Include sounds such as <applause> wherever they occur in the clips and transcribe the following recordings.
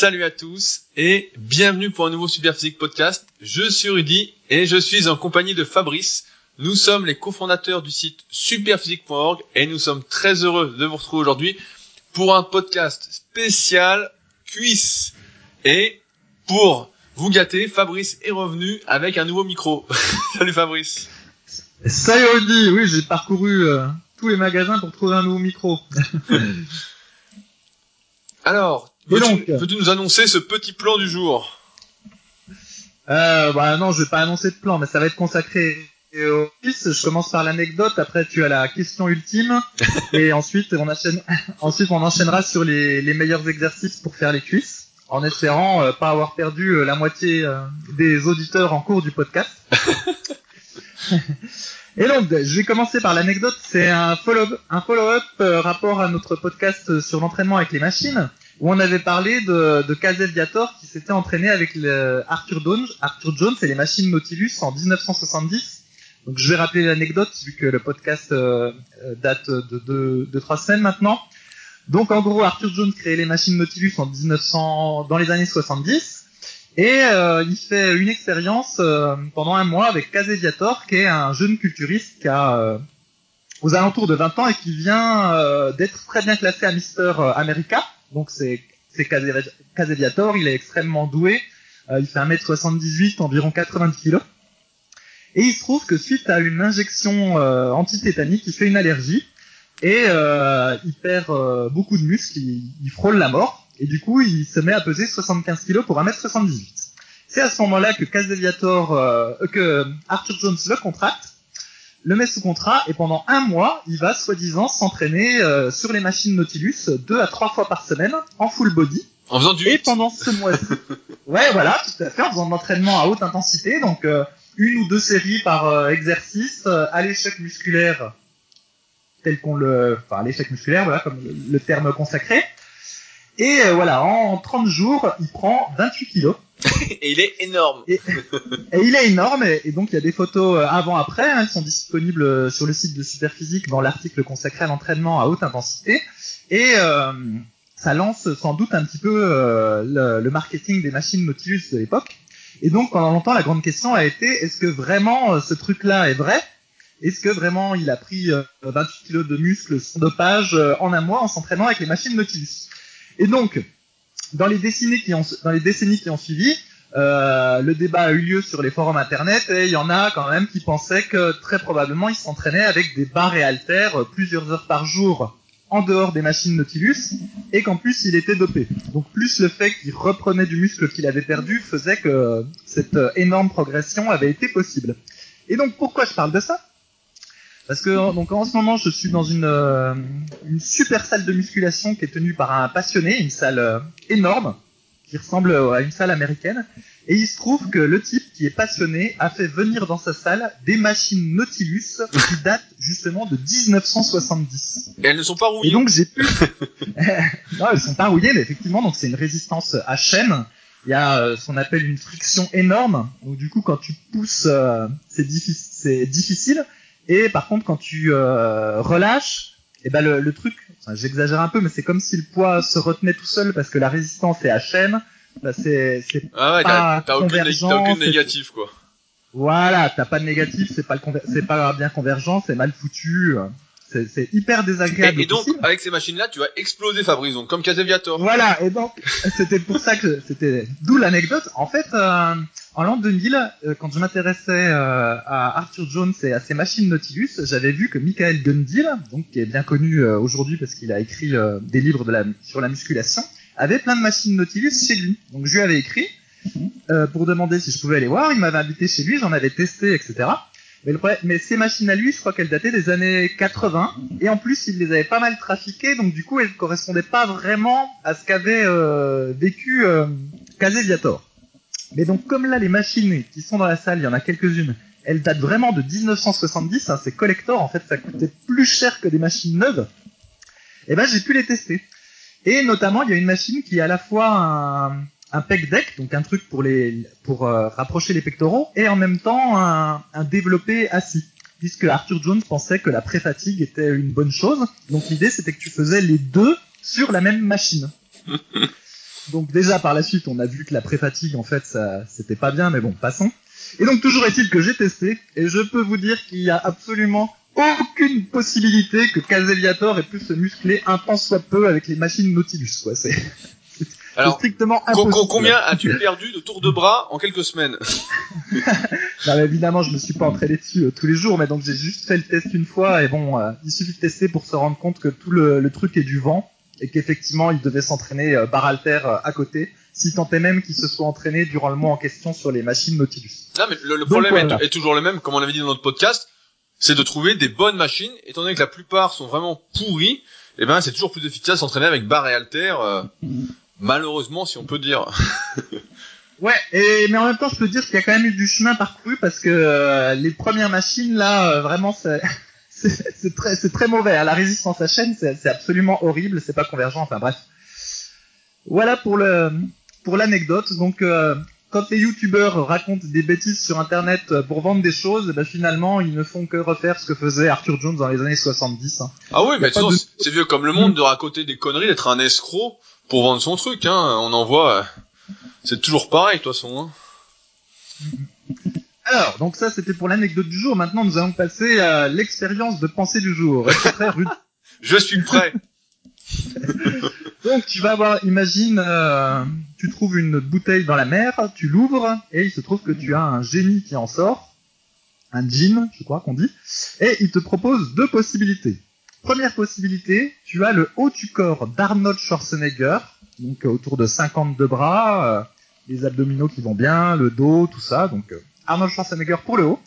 Salut à tous et bienvenue pour un nouveau Superphysique podcast. Je suis Rudy et je suis en compagnie de Fabrice. Nous sommes les cofondateurs du site superphysique.org et nous sommes très heureux de vous retrouver aujourd'hui pour un podcast spécial cuisse. Et pour vous gâter, Fabrice est revenu avec un nouveau micro. <laughs> Salut Fabrice. Salut Rudy, oui j'ai parcouru euh, tous les magasins pour trouver un nouveau micro. <laughs> Alors, peux-tu peux nous annoncer ce petit plan du jour? Euh, bah non, je vais pas annoncer de plan, mais ça va être consacré au fils. Je commence par l'anecdote, après tu as la question ultime, <laughs> et ensuite on enchaîne, <laughs> ensuite on enchaînera sur les, les meilleurs exercices pour faire les cuisses, en espérant euh, pas avoir perdu euh, la moitié euh, des auditeurs en cours du podcast. <laughs> Et donc, je vais commencer par l'anecdote. C'est un follow-up, un follow-up euh, rapport à notre podcast sur l'entraînement avec les machines, où on avait parlé de, de Viator qui s'était entraîné avec le Arthur Jones, Arthur Jones et les machines Nautilus en 1970. Donc, je vais rappeler l'anecdote vu que le podcast euh, euh, date de trois semaines maintenant. Donc, en gros, Arthur Jones créait les machines Nautilus en 1900, dans les années 70. Et euh, il fait une expérience euh, pendant un mois avec Caseviator, qui est un jeune culturiste qui a euh, aux alentours de 20 ans et qui vient d'être très bien classé à Mister America. Donc c'est c'est Caseviator, il est extrêmement doué. il fait 1m78, environ 90 kg. Et il se trouve que suite à une injection antitétanique, il fait une allergie et il perd beaucoup de muscles, il frôle la mort. Et du coup, il se met à peser 75 kg pour 1m78. C'est à ce moment-là que Casaviator, euh, que Arthur Jones le contracte, le met sous contrat et pendant un mois, il va soi-disant s'entraîner euh, sur les machines Nautilus deux à trois fois par semaine en full body. En faisant du Et pendant ce mois-ci, <laughs> ouais, voilà, tout à fait, en faisant de l'entraînement à haute intensité, donc euh, une ou deux séries par exercice à l'échec musculaire tel qu'on le, enfin l'échec musculaire, voilà comme le terme consacré. Et euh, voilà, en 30 jours, il prend 28 kilos. <laughs> et il est énorme. Et, il est énorme, et, donc il y a des photos euh, avant-après, hein, qui sont disponibles euh, sur le site de Superphysique dans l'article consacré à l'entraînement à haute intensité. Et ça lance sans doute un petit peu le, le, marketing des machines Nautilus de l'époque. Et donc pendant longtemps, la grande question a été, est-ce que vraiment ce truc-là est vrai? Est-ce que vraiment il a pris 28 kilos de muscles sans dopage en un mois en s'entraînant avec les machines Nautilus? Et donc, dans les décennies qui ont, suivi, euh, le débat a eu lieu sur les forums internet et il y en a quand même qui pensaient que très probablement il s'entraînait avec des barres et haltères plusieurs heures par jour en dehors des machines Nautilus et qu'en plus il était dopé. Donc plus le fait qu'il reprenait du muscle qu'il avait perdu faisait que cette énorme progression avait été possible. Et donc pourquoi je parle de ça? Parce que donc en ce moment, je suis dans une, euh, une super salle de musculation qui est tenue par un passionné, une salle euh, énorme qui ressemble à une salle américaine. Et il se trouve que le type qui est passionné a fait venir dans sa salle des machines Nautilus qui datent justement de 1970. Et elles ne sont pas rouillées. Et donc j'ai pu. <laughs> non, elles sont pas rouillées, mais effectivement, donc c'est une résistance à chaîne. Il y a euh, ce qu'on appelle une friction énorme. Donc du coup, quand tu pousses, c'est difficile. Et par contre, quand tu euh, relâches, et eh ben le, le truc, j'exagère un peu, mais c'est comme si le poids se retenait tout seul parce que la résistance est à chaîne. Bah c'est c'est ah ouais, pas t'as, convergent. Aucune, négatif quoi. Voilà, t'as pas de négatif, c'est pas le c'est pas bien convergent, c'est mal foutu. C'est hyper désagréable. Et, donc, avec ces machines-là, tu vas exploser Fabrice, donc comme Casaviator. Voilà, et donc, <laughs> c'était pour ça que c'était d'où l'anecdote. En fait, euh, en l'an 2000, euh, quand je m'intéressais euh, à Arthur Jones et à ses machines Nautilus, j'avais vu que Michael Gundil, donc qui est bien connu aujourd'hui parce qu'il a écrit des livres de la, sur la musculation, avait plein de machines Nautilus chez lui. Donc je lui avais écrit pour demander si je pouvais aller voir. Il m'avait invité chez lui, j'en avais testé, etc. Mais, ces machines à lui, je crois qu'elles dataient des années 80, et en plus, il les avait pas mal trafiquées, donc du coup, elles correspondaient pas vraiment à ce qu'avait euh, vécu euh, Caseviator. Mais donc, comme là, les machines qui sont dans la salle, il y en a quelques-unes, elles datent vraiment de 1970, hein, c'est collector, en fait, ça coûtait plus cher que des machines neuves, et eh ben j'ai pu les tester. Et notamment, il y a une machine qui est à la fois un, un pec deck, donc un truc pour les pour euh, rapprocher les pectoraux, et en même temps un, un développé assis, puisque Arthur Jones pensait que la pré-fatigue était une bonne chose. Donc l'idée c'était que tu faisais les deux sur la même machine. <laughs> Donc déjà par la suite, on a vu que la pré-fatigue, en fait, ça, c'était pas bien, mais bon, passons. Et donc toujours est-il que j'ai testé, et je peux vous dire qu'il y a absolument aucune possibilité que Caseviator ait pu se muscler un temps soit peu avec les machines Nautilus, quoi. C'est Alors, strictement impossible. combien as-tu perdu de tours de bras en quelques semaines? <laughs> Non, mais évidemment, je me suis pas entraîné dessus euh, tous les jours, mais donc j'ai juste fait le test une fois, et bon, euh, il suffit de tester pour se rendre compte que tout le, le truc est du vent, et qu'effectivement, il devait s'entraîner euh, bar halter euh, à côté, si tant est même qu'il se soit entraîné durant le mois en question sur les machines Nautilus. Non, mais le, problème est- voilà. est, toujours le même, comme on avait dit dans notre podcast, c'est de trouver des bonnes machines. Étant donné que la plupart sont vraiment pourries, eh ben c'est toujours plus efficace d'entraîner avec barre et halter. euh, malheureusement, si on peut dire. <laughs> Ouais, et mais en même temps, je peux dire qu'il y a quand même eu du chemin parcouru parce que euh, les premières machines là, euh, vraiment, c'est <laughs> très mauvais. hein. La résistance à chaîne, c'est absolument horrible. C'est pas convergent. Enfin bref. Voilà pour le pour l'anecdote. Donc euh, quand les youtubeurs racontent des bêtises sur internet pour vendre des choses, ben, finalement ils ne font que refaire ce que faisait Arthur Jones dans les années 70. hein. Ah oui, mais de c'est- c'est vieux comme le monde de raconter des conneries, d'être un escroc pour vendre son truc. Hein. On en voit. euh, C'est toujours pareil, de toute façon. Hein. Alors, donc ça c'était pour l'anecdote du jour. Maintenant nous allons passer à l'expérience de pensée du jour. Est-ce que frère Rudy <laughs> Je suis prêt. <laughs> Donc tu vas avoir, imagine, euh, tu trouves une bouteille dans la mer, tu l'ouvres et il se trouve que tu as un génie qui en sort, un djinn, je crois qu'on dit, et il te propose deux possibilités. Première possibilité, tu as le haut du corps d'Arnold Schwarzenegger, donc euh, autour de 52 bras, euh, les abdominaux qui vont bien, le dos, tout ça, donc euh, Arnold Schwarzenegger pour le haut.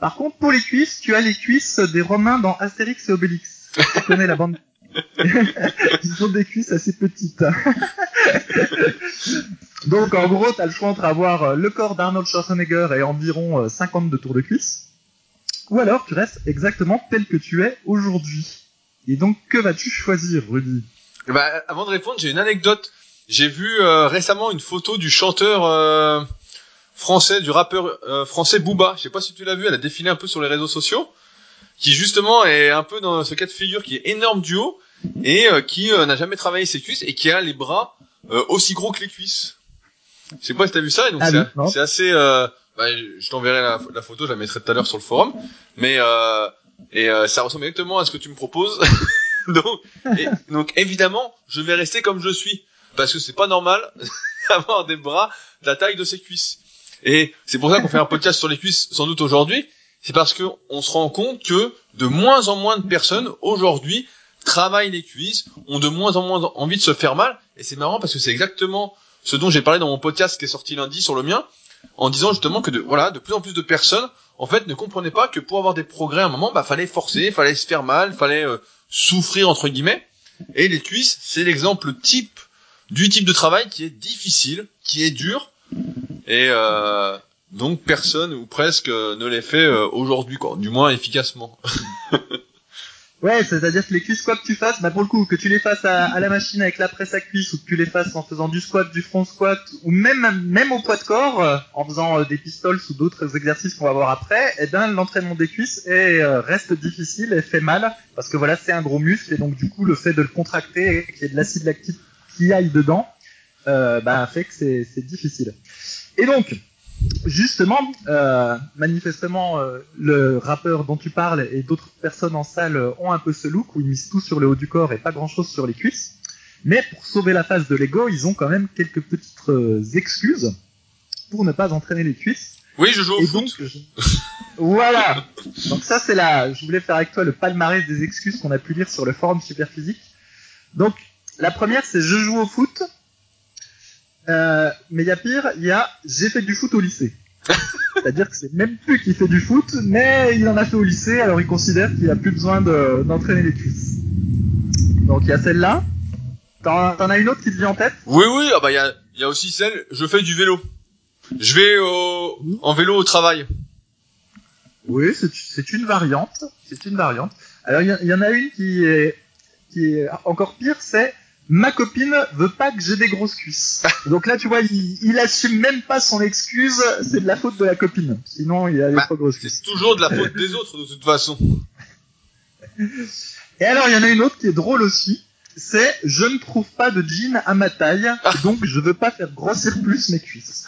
Par contre, pour les cuisses, tu as les cuisses des Romains dans Astérix et Obélix. Tu connais la bande <laughs> ils ont des cuisses assez petites. <laughs> Donc en gros, t'as le choix entre avoir le corps d'Arnold Schwarzenegger et environ euh, 52 tours de cuisse, ou alors tu restes exactement tel que tu es aujourd'hui. Et donc que vas-tu choisir, Rudy? Bah, avant de répondre, j'ai une anecdote. J'ai vu euh, récemment une photo du chanteur euh, français, du rappeur euh, français Booba. Je sais pas si tu l'as vu, elle a défilé un peu sur les réseaux sociaux, qui justement est un peu dans ce cas de figure qui est énorme du haut et euh, qui euh, n'a jamais travaillé ses cuisses et qui a les bras euh, aussi gros que les cuisses. Je sais pas si t'as vu ça, et donc Ah c'est assez. Euh, bah, je t'enverrai la, la photo, je la mettrai tout à l'heure sur le forum, mais euh, et euh, ça ressemble exactement à ce que tu me proposes. <laughs> donc, évidemment, je vais rester comme je suis parce que c'est pas normal <laughs> d'avoir des bras de la taille de ses cuisses. Et c'est pour ça qu'on fait un podcast sur les cuisses sans doute aujourd'hui. C'est parce que on se rend compte que de moins en moins de personnes aujourd'hui travaillent les cuisses, ont de moins en moins envie de se faire mal. Et c'est marrant parce que c'est exactement ce dont j'ai parlé dans mon podcast qui est sorti lundi sur le mien, en disant justement que de, voilà, de plus en plus de personnes en fait ne comprenaient pas que pour avoir des progrès à un moment, bah fallait forcer, fallait se faire mal, fallait euh, souffrir entre guillemets. Et les cuisses, c'est l'exemple type du type de travail qui est difficile, qui est dur, et euh, donc personne ou presque euh, ne les fait euh, aujourd'hui, quoi, du moins efficacement. <laughs> Ouais, c'est-à-dire que les cuisses, quoi que tu fasses, bah pour le coup, que tu les fasses à, à la machine avec la presse à cuisse, ou que tu les fasses en faisant du squat, du front squat, ou même même au poids de corps, euh, en faisant euh, des pistoles ou d'autres exercices qu'on va voir après, eh ben l'entraînement des cuisses est, euh, reste difficile et fait mal, parce que voilà, c'est un gros muscle, et donc du coup, le fait de le contracter, et qu'il y ait de l'acide lactique qui aille dedans, euh, bah fait que c'est difficile. Et donc, justement, euh, manifestement, euh, le rappeur dont tu parles et d'autres personnes en salle euh, ont un peu ce look où ils misent tout sur le haut du corps et pas grand-chose sur les cuisses. Mais pour sauver la face de l'ego, ils ont quand même quelques petites euh, excuses pour ne pas entraîner les cuisses. Oui, je joue au Et foot. donc, je- voilà. Donc ça, c'est la. Je voulais faire avec toi le palmarès des excuses qu'on a pu lire sur le forum Superphysique. Donc, la première, c'est je joue au foot. Euh, mais il y a pire, il y a j'ai fait du foot au lycée. <laughs> C'est-à-dire que c'est même plus qu'il fait du foot, mais il en a fait au lycée, alors il considère qu'il a plus besoin de- d'entraîner les cuisses. Donc il y a celle-là. T'en as une autre qui te vient en tête? Oui, oui, ah bah il y a, y a aussi celle, je fais du vélo. Je vais au, en vélo au travail. Oui, c'est- une variante. C'est une variante. Alors, il y, y en a une qui est, qui est encore pire, c'est ma copine veut pas que j'ai des grosses cuisses. <laughs> Donc là, tu vois, il, il assume même pas son excuse, c'est de la faute de la copine. Sinon, il a des Bah, trop grosses cuisses. C'est toujours de la faute des autres de toute façon. Et alors, il y en a une autre qui est drôle aussi. c'est je ne trouve pas de jean à ma taille, donc je veux pas faire grossir plus mes cuisses.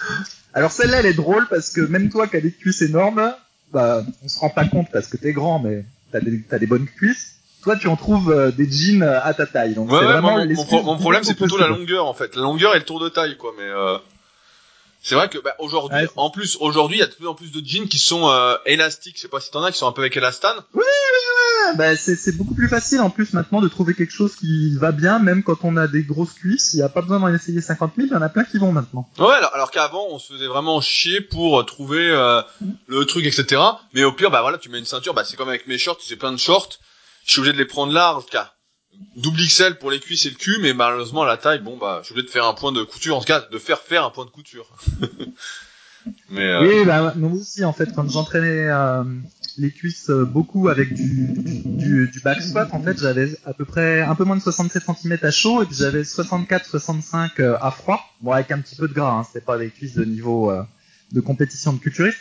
Alors celle-là, elle est drôle parce que même toi qui as des cuisses énormes, bah, on se rend pas compte parce que t'es grand, mais t'as des, t'as des bonnes cuisses. Toi, tu en trouves euh, des jeans euh, à ta taille. Donc Ouais, c'est ouais, vraiment mon, mon, l'excuse pro- mon du problème c'est plutôt la longueur en fait. La longueur et le tour de taille quoi, mais euh, c'est vrai que bah, aujourd'hui, Ouais, c'est- en plus aujourd'hui, il y a de plus en plus de jeans qui sont euh, élastiques. Je sais pas si t'en as qui sont un peu avec élastane. Ah, bah, c'est, c'est beaucoup plus facile en plus maintenant de trouver quelque chose qui va bien, même quand on a des grosses cuisses. Il n'y a pas besoin d'en essayer 50 000, il y en a plein qui vont maintenant. Ouais, alors, alors qu'avant on se faisait vraiment chier pour euh, trouver euh, le truc etc. Mais au pire bah voilà, tu mets une ceinture, bah c'est comme avec mes shorts, j'ai plein de shorts. Je suis obligé de les prendre larges, car double XL pour les cuisses et le cul, mais malheureusement la taille, bon bah je suis obligé de faire un point de couture, en tout cas de faire faire un point de couture. <laughs> mais euh, Oui, bah, moi aussi, en fait, quand j'entraînais euh, les cuisses euh, beaucoup avec du, du, du, back squat, en fait, j'avais à peu près un peu moins de 67 cm à chaud et puis j'avais 64-65 euh, à froid. Bon, avec un petit peu de gras, hein, c'était pas des cuisses de niveau euh, de compétition de culturiste.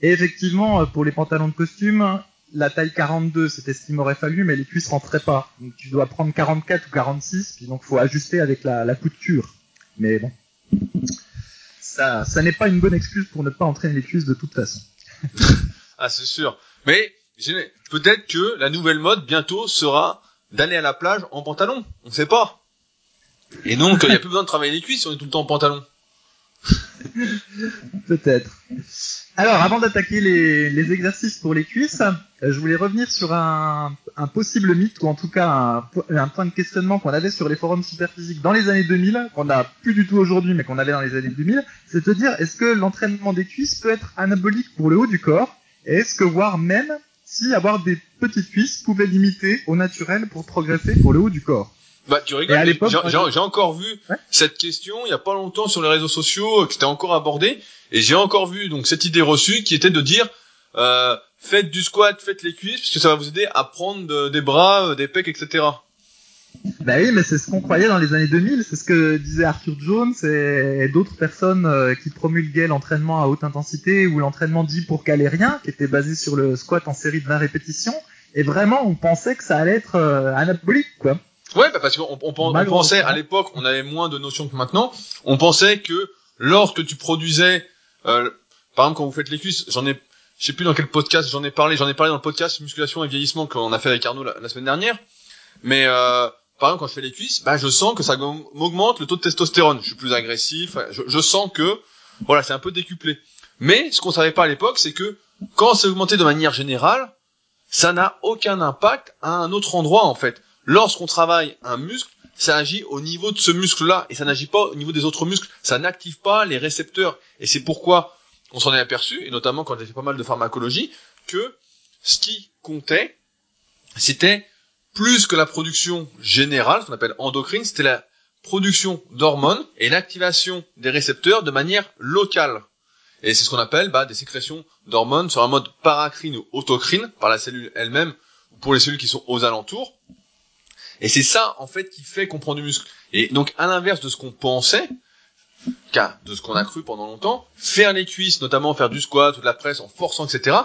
Et effectivement, pour les pantalons de costume, la taille 42, c'était ce qu'il m'aurait fallu, mais les cuisses rentraient pas. Donc tu dois prendre 44 ou 46, puis donc faut ajuster avec la, la couture. Mais bon, ça, ça n'est pas une bonne excuse pour ne pas entraîner les cuisses de toute façon. <laughs> Ah, c'est sûr. Mais peut-être que la nouvelle mode bientôt sera d'aller à la plage en pantalon. On sait pas. Et donc, il n'y a <laughs> plus besoin de travailler les cuisses si on est tout le temps en pantalon. Peut-être. Alors, avant d'attaquer les, exercices pour les cuisses, euh, je voulais revenir sur un, possible mythe, ou en tout cas un point de questionnement qu'on avait sur les forums superphysiques dans les années 2000, qu'on n'a plus du tout aujourd'hui, mais qu'on avait dans les années 2000, c'est de dire, est-ce que l'entraînement des cuisses peut être anabolique pour le haut du corps? Et est-ce que, voire même, si avoir des petites cuisses pouvait limiter au naturel pour progresser pour le haut du corps? Bah, tu rigoles. L'époque, j'ai- encore vu Ouais. cette question il y a pas longtemps sur les réseaux sociaux euh, que c'était encore abordé et j'ai encore vu donc cette idée reçue qui était de dire euh, faites du squat, faites les cuisses parce que ça va vous aider à prendre de- des bras, euh, des pecs, etc. Bah oui, mais c'est ce qu'on croyait dans les années 2000, c'est ce que disait Arthur Jones et, d'autres personnes euh, qui promulguaient l'entraînement à haute intensité ou l'entraînement dit pour caler rien, qui était basé sur le squat en série de 20 répétitions. Et vraiment, on pensait que ça allait être euh, anabolique, quoi. Ouais, bah parce qu'on on, pensait à l'époque, on avait moins de notions que maintenant. On pensait que lorsque tu produisais, euh, par exemple quand vous faites les cuisses, j'en ai, je sais plus dans quel podcast j'en ai parlé, j'en ai parlé dans le podcast musculation et vieillissement qu'on a fait avec Arnaud la, la semaine dernière. Mais euh, par exemple quand je fais les cuisses, bah je sens que ça m'augmente le taux de testostérone. Je suis plus agressif, je, je sens que voilà c'est un peu décuplé. Mais ce qu'on savait pas à l'époque, c'est que quand c'est augmenté de manière générale, ça n'a aucun impact à un autre endroit en fait lorsqu'on travaille un muscle, ça agit au niveau de ce muscle-là et ça n'agit pas au niveau des autres muscles. Ça n'active pas les récepteurs. Et c'est pourquoi on s'en est aperçu, et notamment quand j'ai fait pas mal de pharmacologie, que ce qui comptait, c'était plus que la production générale, ce qu'on appelle endocrine, c'était la production d'hormones et l'activation des récepteurs de manière locale. Et c'est ce qu'on appelle bah, des sécrétions d'hormones sur un mode paracrine ou autocrine par la cellule elle-même ou pour les cellules qui sont aux alentours. Et c'est ça, en fait, qui fait qu'on prend du muscle. Et donc, à l'inverse de ce qu'on pensait, de ce qu'on a cru pendant longtemps, faire les cuisses, notamment faire du squat ou de la presse en forçant, etc.,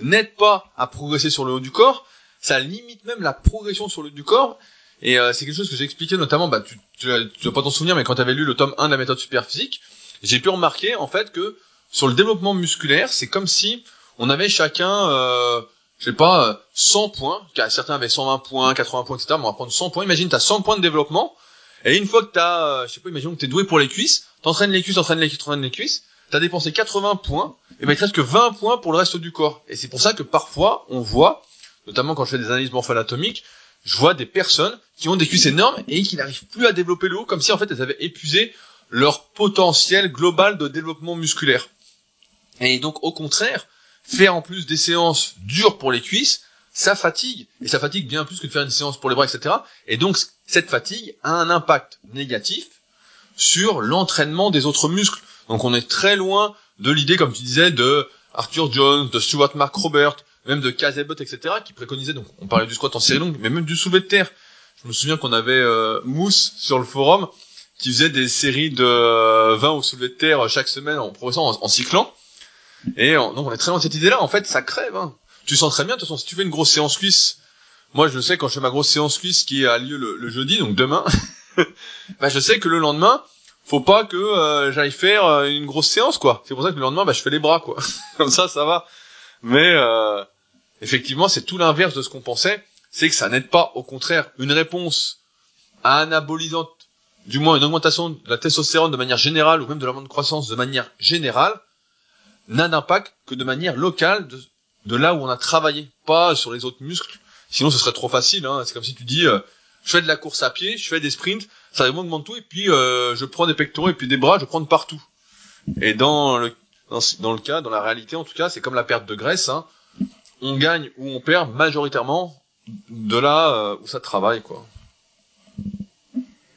n'aide pas à progresser sur le haut du corps. Ça limite même la progression sur le haut du corps. Et euh, c'est quelque chose que j'ai expliqué notamment, bah, tu, tu, tu vas pas t'en souvenir, mais quand tu avais lu le tome 1 de la méthode superphysique, j'ai pu remarquer, en fait, que sur le développement musculaire, c'est comme si on avait chacun, euh, je sais pas, euh, 100 points, car certains avaient 120 points, 80 points, etc. Mais on va prendre 100 points. Imagine, t'as 100 points de développement, et une fois que t'as, euh, je sais pas, imaginons que t'es doué pour les cuisses, t'entraînes les cuisses, t'entraînes les cuisses, t'entraînes les cuisses, t'as dépensé 80 points, et ben il te reste que 20 points pour le reste du corps. Et c'est pour ça que parfois, on voit, notamment quand je fais des analyses morpho-anatomiques, je vois des personnes qui ont des cuisses énormes et qui n'arrivent plus à développer le haut, comme si en fait elles avaient épuisé leur potentiel global de développement musculaire. Et donc au contraire, faire en plus des séances dures pour les cuisses, ça fatigue. Et ça fatigue bien plus que de faire une séance pour les bras, etc. Et donc cette fatigue a un impact négatif sur l'entraînement des autres muscles. Donc on est très loin de l'idée, comme tu disais, de Arthur Jones, de Stuart Mark Robert, même de Kazebot, etc., qui préconisaient, donc on parlait du squat en série longue, mais même du soulevé de terre. Je me souviens qu'on avait euh, Mousse sur le forum, qui faisait des séries de 20 au soulevé de terre chaque semaine en progressant, en cyclant. Et en- donc on est très loin de cette idée-là. En fait, ça crève. Hein. Tu sens très bien. De toute façon, si tu fais une grosse séance cuisse moi je sais quand je fais ma grosse séance cuisse qui a lieu le, le jeudi, donc demain, <laughs> bah je sais que le lendemain, faut pas que euh, j'aille faire euh, une grosse séance quoi. C'est pour ça que le lendemain, bah je fais les bras quoi. <laughs> Comme ça, ça va. Mais euh, effectivement, c'est tout l'inverse de ce qu'on pensait. C'est que ça n'aide pas. Au contraire, une réponse anabolisante, du moins une augmentation de la testostérone de manière générale ou même de l'hormone de croissance de manière générale, n'a d'impact que de manière locale de, de là où on a travaillé, pas sur les autres muscles. Sinon, ce serait trop facile. Hein. C'est comme si tu dis, euh, je fais de la course à pied, je fais des sprints, ça demande tout, et puis euh, je prends des pectoraux et puis des bras, je prends de partout. Et dans le dans, dans, le cas, dans la réalité en tout cas, c'est comme la perte de graisse. Hein. On gagne ou on perd majoritairement de là euh, où ça travaille, quoi.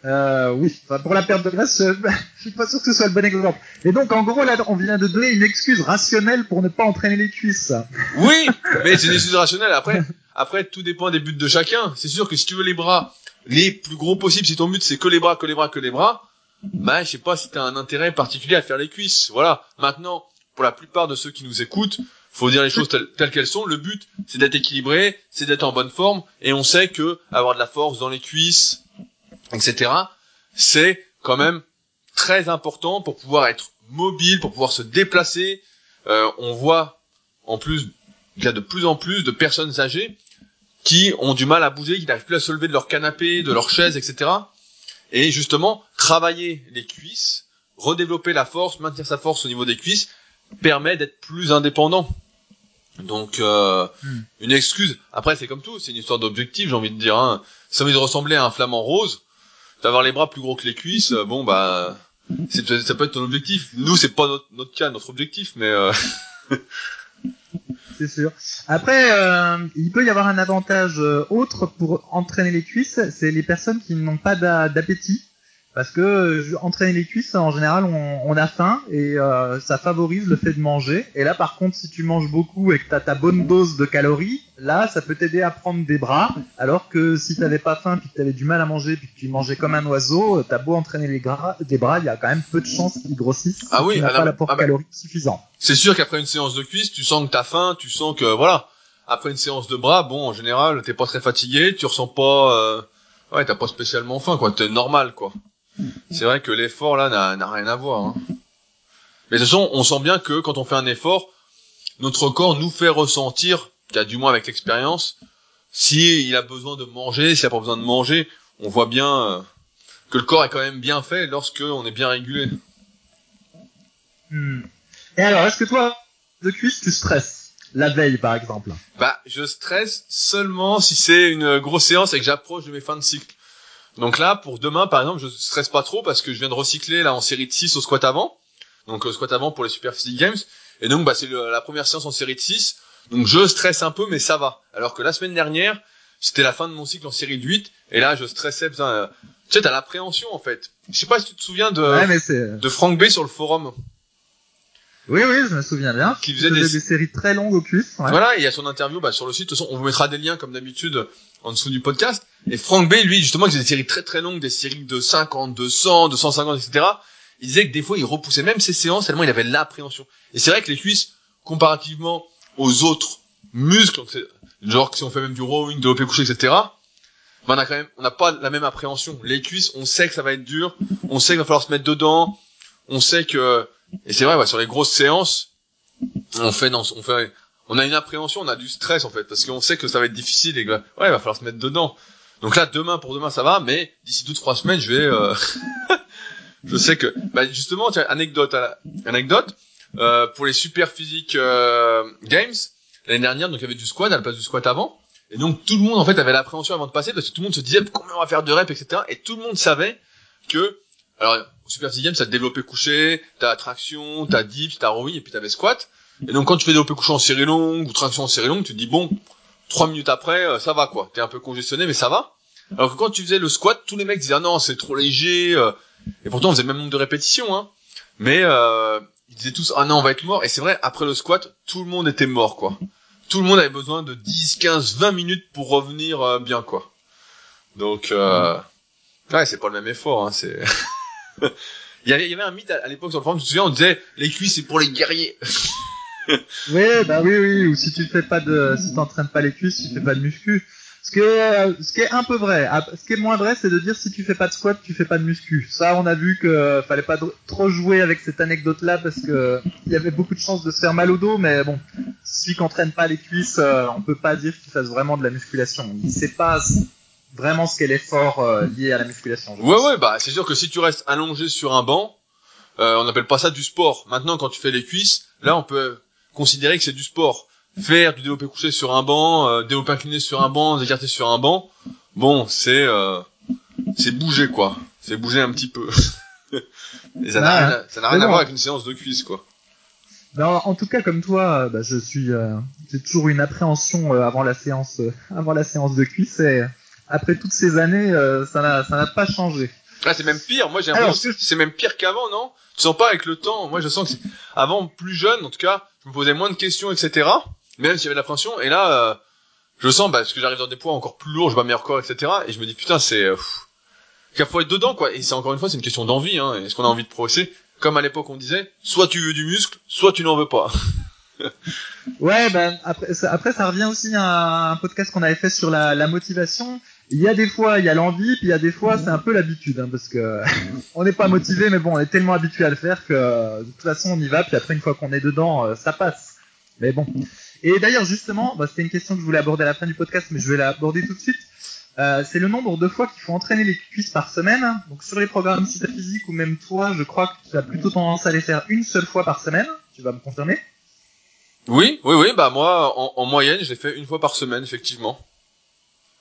Euh, oui, enfin, pour la perte de graisse, euh, <laughs> je suis pas sûr que ce soit le bon exemple. Et donc, en gros, là, on vient de donner une excuse rationnelle pour ne pas entraîner les cuisses. Oui, mais c'est une excuse rationnelle. Après, après, tout dépend des buts de chacun. C'est sûr que si tu veux les bras les plus gros possibles, si ton but c'est que les bras, que les bras, que les bras, bah, je sais pas si t'as un intérêt particulier à faire les cuisses. Voilà. Maintenant, pour la plupart de ceux qui nous écoutent, faut dire les choses telles, telles qu'elles sont. Le but, c'est d'être équilibré, c'est d'être en bonne forme, et on sait que avoir de la force dans les cuisses, etc., c'est quand même très important pour pouvoir être mobile, pour pouvoir se déplacer. Euh, on voit en plus qu'il y a de plus en plus de personnes âgées qui ont du mal à bouger, qui n'arrivent plus à se lever de leur canapé, de leur chaise, etc. Et justement, travailler les cuisses, redévelopper la force, maintenir sa force au niveau des cuisses, permet d'être plus indépendant. Donc, euh, hmm. une excuse. Après, c'est comme tout, c'est une histoire d'objectif, j'ai envie de dire. Hein. Si ça envie de ressembler à un flamant rose, d'avoir les bras plus gros que les cuisses, euh, bon bah, ça peut être ton objectif. Nous, c'est pas notre, notre, cas, notre objectif, mais. Euh... c'est sûr. Après, euh, il peut y avoir un avantage euh, autre pour entraîner les cuisses, c'est les personnes qui n'ont pas d'appétit. Parce que euh, entraîner les cuisses, en général, on, on a faim et euh, ça favorise le fait de manger. Et là, par contre, si tu manges beaucoup et que tu as ta bonne dose de calories, là, ça peut t'aider à prendre des bras. Alors que si t'avais pas faim, puis que t'avais du mal à manger, puis que tu mangeais comme un oiseau, t'as beau entraîner les gras, des bras, il y a quand même peu de chances qu'ils grossissent. Ah oui, tu n'as ah pas l'apport ah calorique suffisant. C'est sûr qu'après une séance de cuisses, tu sens que t'as faim, tu sens que voilà. Après une séance de bras, bon, en général, t'es pas très fatigué, tu ressens pas, euh... ouais, t'as pas spécialement faim, quoi. T'es normal, quoi. C'est vrai que l'effort là n'a rien à voir. Hein. Mais de toute façon, on sent bien que quand on fait un effort, notre corps nous fait ressentir, du moins avec l'expérience, si il a besoin de manger, s'il a pas besoin de manger, on voit bien euh, que le corps est quand même bien fait lorsque on est bien régulé. Hmm. Et alors, est-ce que toi, de cuisse, tu stresses la veille, par exemple? Bah, je stresse seulement si c'est une grosse séance et que j'approche de mes fins de cycle. Donc là, pour demain, par exemple, je stresse pas trop parce que je viens de recycler là en série de 6 au squat avant. Donc au squat avant pour les Super Physique Games. Et donc bah c'est la première séance en série de 6. Donc je stresse un peu mais ça va. Alors que la semaine dernière, c'était la fin de mon cycle en série de 8 et là je stressais putain euh, tu sais t'as l'appréhension en fait. Je sais pas si tu te souviens de ouais, mais de Frank B sur le forum. Oui, oui, je me souviens bien. Qui faisait, des... séries très longues au cuisses. Ouais. Voilà, il y a son interview bah, sur le site. De toute façon, on vous mettra des liens comme d'habitude en dessous du podcast. Et Frank B, lui, justement, qui faisait des séries très très longues, des séries de 50, de 100, de 150, etc. Il disait que des fois, il repoussait même ses séances tellement il avait l'appréhension. Et c'est vrai que les cuisses, comparativement aux autres muscles, genre si on fait même du rowing, de l'OP couché, etc. Ben on a quand même, on n'a pas la même appréhension. Les cuisses, on sait que ça va être dur, on sait qu'il va falloir se mettre dedans, on sait que et c'est vrai, ouais, sur les grosses séances, on fait, non, on fait, on a une appréhension, on a du stress en fait, parce qu'on sait que ça va être difficile et que, ouais, il va falloir se mettre dedans. Donc là, demain pour demain, ça va, mais d'ici deux trois semaines, je vais, euh... <laughs> je sais que, bah justement, tiens, anecdote, anecdote, euh, pour les super physiques euh, games l'année dernière, donc il y avait du squat la place du squat avant. Et donc tout le monde en fait avait l'appréhension avant de passer parce que tout le monde se disait combien on va faire de reps, etc. Et tout le monde savait que alors, Super Physique Games, t'as développé couché, t'as traction, t'as dips, t'as rowing, et puis t'avais squat. Et donc, quand tu fais développé couché en série longue, ou traction en série longue, tu te dis, bon, trois minutes après, euh, ça va, quoi. T'es un peu congestionné, mais ça va. Alors que quand tu faisais le squat, tous les mecs disaient, ah non, c'est trop léger, euh. et pourtant, on faisait le même nombre de répétitions, hein. Mais, euh, ils disaient tous, ah non, on va être mort. Et c'est vrai, après le squat, tout le monde était mort, quoi. Tout le monde avait besoin de 10, 15, 20 minutes pour revenir euh, bien, quoi. Donc, ouais, c'est pas le même effort, hein, c'est... <laughs> il, y avait, un mythe à, l'époque sur le forum, je me souviens, on disait les cuisses c'est pour les guerriers. <laughs> oui, bah oui, oui, ou si tu fais pas si t'entraînes pas les cuisses, tu fais pas de muscu. Ce qui est, est un peu vrai. Ah, Ce qui est moins vrai, c'est de dire si tu fais pas de squat, tu fais pas de muscu. Ça, on a vu que fallait pas trop jouer avec cette anecdote-là parce que il y avait beaucoup de chances de se faire mal au dos, mais bon, celui qui entraîne pas les cuisses, euh, on peut pas dire qu'il fasse vraiment de la musculation. Il sait pas vraiment ce qu'est l'effort euh, lié à la musculation. Ouais, pense. ouais, bah c'est sûr que si tu restes allongé sur un banc, euh, on n'appelle pas ça du sport. Maintenant, quand tu fais les cuisses, là, on peut considérer que c'est du sport. Faire du développé couché sur un banc, euh, développé incliné sur un banc, écarté sur un banc, bon, c'est euh, c'est bouger quoi. C'est bouger un petit peu. <laughs> Et ça n'a rien, à- ça rien à voir avec une séance de cuisses quoi. Ben, en tout cas, comme toi, bah, je suis, euh, j'ai toujours une appréhension euh, avant la séance, euh, <laughs> avant la séance de cuisse. Et après toutes ces années, euh, ça n'a, pas changé. Ah, c'est même pire. Moi, j'ai l'impression que c'est même pire qu'avant, non? Tu sens pas avec le temps Moi, je sens que avant, plus jeune, en tout cas, je me posais moins de questions, etc. Même s'il y avait de l'appréhension. Et là, euh, je sens, bah, parce que j'arrive dans des poids encore plus lourds, je bats meilleur corps, etc. Et je me dis, putain, c'est... Euh, qu'il faut être dedans, quoi. Et c'est encore une fois, c'est une question d'envie. Hein. Est-ce qu'on a envie de progresser Comme à l'époque, on disait, soit tu veux du muscle, soit tu n'en veux pas. Ouais, ben après, ça, après ça revient aussi à un podcast qu'on avait fait sur la, la motivation. Il y a des fois, il y a l'envie, puis il y a des fois, c'est un peu l'habitude, hein, parce que <laughs> on n'est pas motivé, mais bon, on est tellement habitué à le faire que de toute façon, on y va. Puis après, une fois qu'on est dedans, euh, ça passe. Mais bon. Et d'ailleurs, justement, bah, c'était une question que je voulais aborder à la fin du podcast, mais je vais l'aborder tout de suite. Euh, c'est le nombre de fois qu'il faut entraîner les cuisses par semaine. Donc sur les programmes physiques ou même toi, je crois que tu as plutôt tendance à les faire une seule fois par semaine. Tu vas me confirmer? Oui, oui, oui. Bah moi, en, en moyenne, je l'ai fait une fois par semaine, effectivement.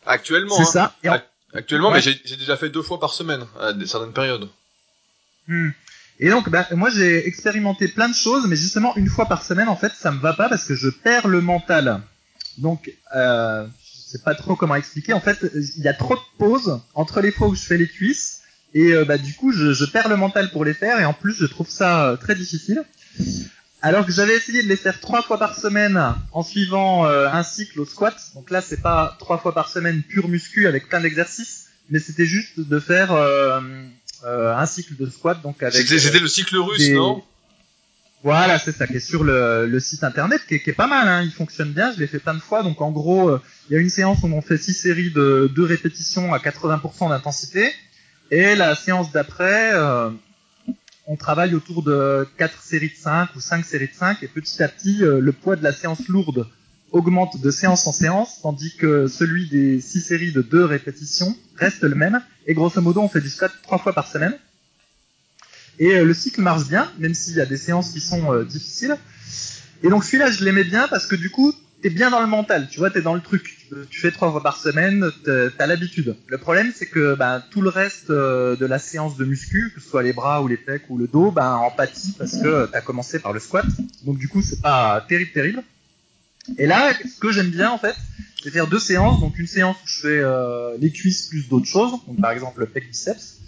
Actuellement, C'est hein. ça. En- Actuellement, Ouais. mais j'ai, j'ai déjà fait deux fois par semaine à des- certaines périodes. Hmm. Et donc, bah, moi, j'ai expérimenté plein de choses, mais justement, une fois par semaine, en fait, ça me va pas parce que je perds le mental. Donc, euh, je sais pas trop comment expliquer. En fait, il y a trop de pauses entre les fois où je fais les cuisses, et euh, bah, du coup, je, je perds le mental pour les faire, et en plus, je trouve ça euh, très difficile. Alors que j'avais essayé de les faire trois fois par semaine en suivant euh, un cycle au squat. Donc là, c'est pas trois fois par semaine pur muscu avec plein d'exercices, mais c'était juste de faire euh, euh, un cycle de squat. Donc avec C'était, c'était le cycle russe, des- non? Voilà, c'est ça, qui est sur le, le site internet, qui est, qui est pas mal, hein, il fonctionne bien, je l'ai fait plein de fois, donc en gros, euh, il y a une séance où on fait six séries de deux répétitions à 80% d'intensité, et la séance d'après, euh, on travaille autour de quatre séries de 5 ou cinq séries de 5, et petit à petit, euh, le poids de la séance lourde augmente de séance en séance, tandis que celui des six séries de deux répétitions reste le même, et grosso modo, on fait du squat trois fois par semaine. Et euh, le cycle marche bien, même s'il y a des séances qui sont euh, difficiles. Et donc celui-là, je l'aimais bien parce que du coup, t'es bien dans le mental, tu vois, t'es dans le truc. Tu fais trois fois par semaine, t'as l'habitude. Le problème, c'est que ben, tout le reste euh, de la séance de muscu, que ce soit les bras ou les pecs ou le dos, ben, en pâtit parce que t'as commencé par le squat. Donc du coup, c'est pas terrible, terrible. Et là, ce que j'aime bien en fait, c'est faire deux séances. Donc une séance où je fais euh, les cuisses plus d'autres choses, donc par exemple le pec biceps,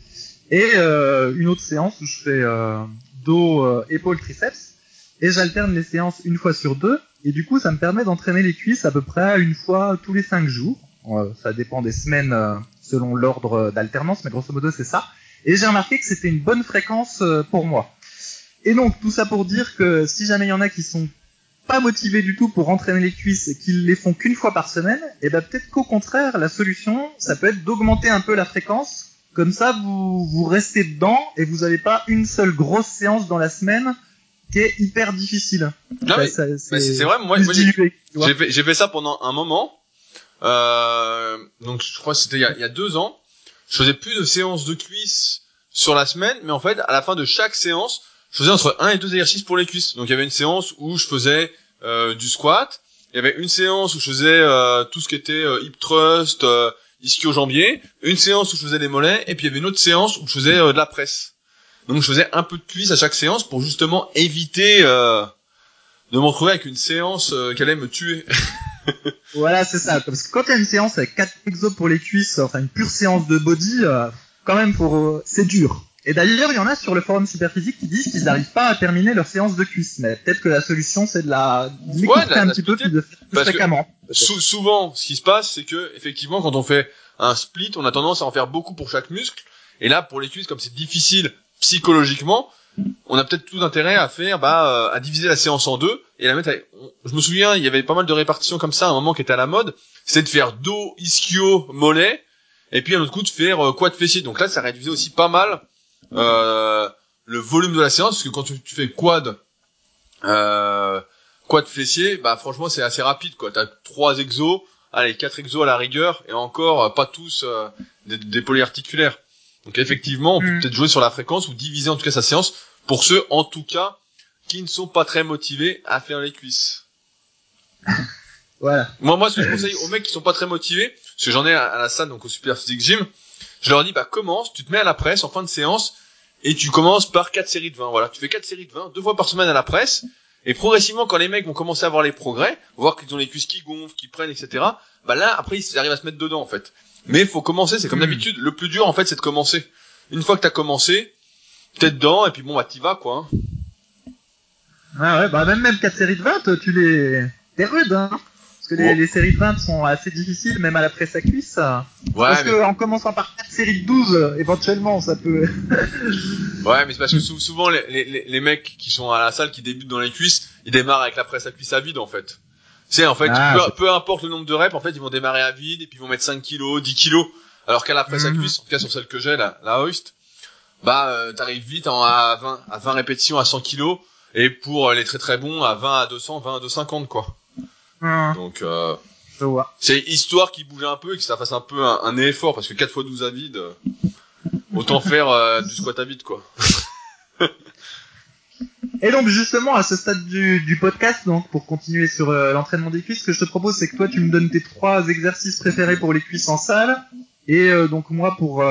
et euh, une autre séance où je fais euh, dos, épaules, triceps. Et j'alterne les séances une fois sur deux. Et du coup, ça me permet d'entraîner les cuisses à peu près une fois tous les cinq jours. Euh, ça dépend des semaines euh, selon l'ordre d'alternance, mais grosso modo, c'est ça. Et j'ai remarqué que c'était une bonne fréquence euh, pour moi. Et donc, tout ça pour dire que si jamais il y en a qui sont pas motivés du tout pour entraîner les cuisses et qu'ils les font qu'une fois par semaine, et ben peut-être qu'au contraire, la solution, ça peut être d'augmenter un peu la fréquence. Comme ça, vous, vous restez dedans et vous n'avez pas une seule grosse séance dans la semaine qui est hyper difficile. Non, mais, Ça- mais c'est, c'est vrai, moi, moi, j'ai, fait, ça pendant un moment. Euh, donc je crois que c'était il y, a, il y a deux ans. Je faisais plus de séances de cuisses sur la semaine, mais en fait, à la fin de chaque séance, je faisais entre un et deux exercices pour les cuisses. Donc il y avait une séance où je faisais euh, du squat. Il y avait une séance où je faisais euh, tout ce qui était euh, hip thrust, euh, ischio-jambier. Une séance où je faisais les mollets. Et puis il y avait une autre séance où je faisais euh, de la presse. Donc je faisais un peu de cuisse à chaque séance pour justement éviter euh, de me retrouver avec une séance euh, qui allait me tuer. <laughs> Voilà, c'est ça. Parce que quand a une séance avec 4 exos pour les cuisses, enfin une pure séance de body, euh, quand même, pour, euh, c'est dur. Et d'ailleurs, il y en a sur le forum Superphysique qui disent qu'ils n'arrivent pas à terminer leur séance de cuisses. Mais peut-être que la solution, c'est de la de l'écourter de la- un la petit peu puis de plus fréquemment. Sou- souvent, ce qui se passe, c'est que effectivement, quand on fait un split, on a tendance à en faire beaucoup pour chaque muscle. Et là, pour les cuisses, comme c'est difficile psychologiquement, on a peut-être tout intérêt à faire, bah, à diviser la séance en deux et la mettre. Je me souviens, il y avait pas mal de répartitions comme ça à un moment qui était à la mode. C'était de faire dos, ischio, mollet, et puis un autre coup de faire quad fessier. Donc là, ça réduisait aussi pas mal le volume de la séance, parce que quand tu, fais quad, euh, quad fessier, bah franchement c'est assez rapide quoi. T'as trois exos, allez quatre exos à la rigueur, et encore pas tous des, des polyarticulaires. Donc effectivement, on peut mm. peut-être jouer sur la fréquence ou diviser en tout cas sa séance pour ceux en tout cas qui ne sont pas très motivés à faire les cuisses. <laughs> voilà. Moi, moi, ce que je conseille aux mecs qui sont pas très motivés, parce que j'en ai à, la salle, donc au Super Physique Gym, je leur dis, bah commence, tu te mets à la presse en fin de séance, et tu commences par quatre séries de 20. Voilà, tu fais quatre séries de 20, deux fois par semaine à la presse, et progressivement, quand les mecs vont commencer à voir les progrès, voir qu'ils ont les cuisses qui gonflent, qui prennent, etc., bah là, après, ils arrivent à se mettre dedans, en fait. Mais il faut commencer, c'est comme hmm. d'habitude. Le plus dur, en fait, c'est de commencer. Une fois que t'as commencé, t'es dedans, et puis bon, bah, t'y vas, quoi. Hein. Ah ouais, bah même, même 4 séries de 20, tu les... T'es rude, hein parce que les, les, séries de 20 sont assez difficiles, même à la presse à cuisse. Ouais, parce mais... que en commençant par 4 séries de 12, éventuellement, ça peut... <laughs> ouais, mais c'est parce que souvent, les, les, les, mecs qui sont à la salle, qui débutent dans les cuisses, ils démarrent avec la presse à cuisse à vide, en fait. C'est en fait, ah, peu, peu, importe le nombre de reps, en fait, ils vont démarrer à vide, et puis ils vont mettre 5 kilos, 10 kilos. Alors qu'à la presse à mhm. cuisse, en tout cas sur celle que j'ai, la, la hoist, bah, euh, t'arrives vite en, à 20, à 20 répétitions à 100 kilos, et pour les très très bons, à 20 à 200, 20 à 250, quoi. Mmh. Donc, euh, c'est histoire qu'il bouge un peu et que ça fasse un peu un, effort parce que 4 fois 12 à vide, euh, autant faire euh, du squat à vide quoi. <laughs> et donc justement à ce stade du, du podcast, donc pour continuer sur euh, l'entraînement des cuisses, ce que je te propose c'est que toi tu me donnes tes trois exercices préférés pour les cuisses en salle. Et donc moi pour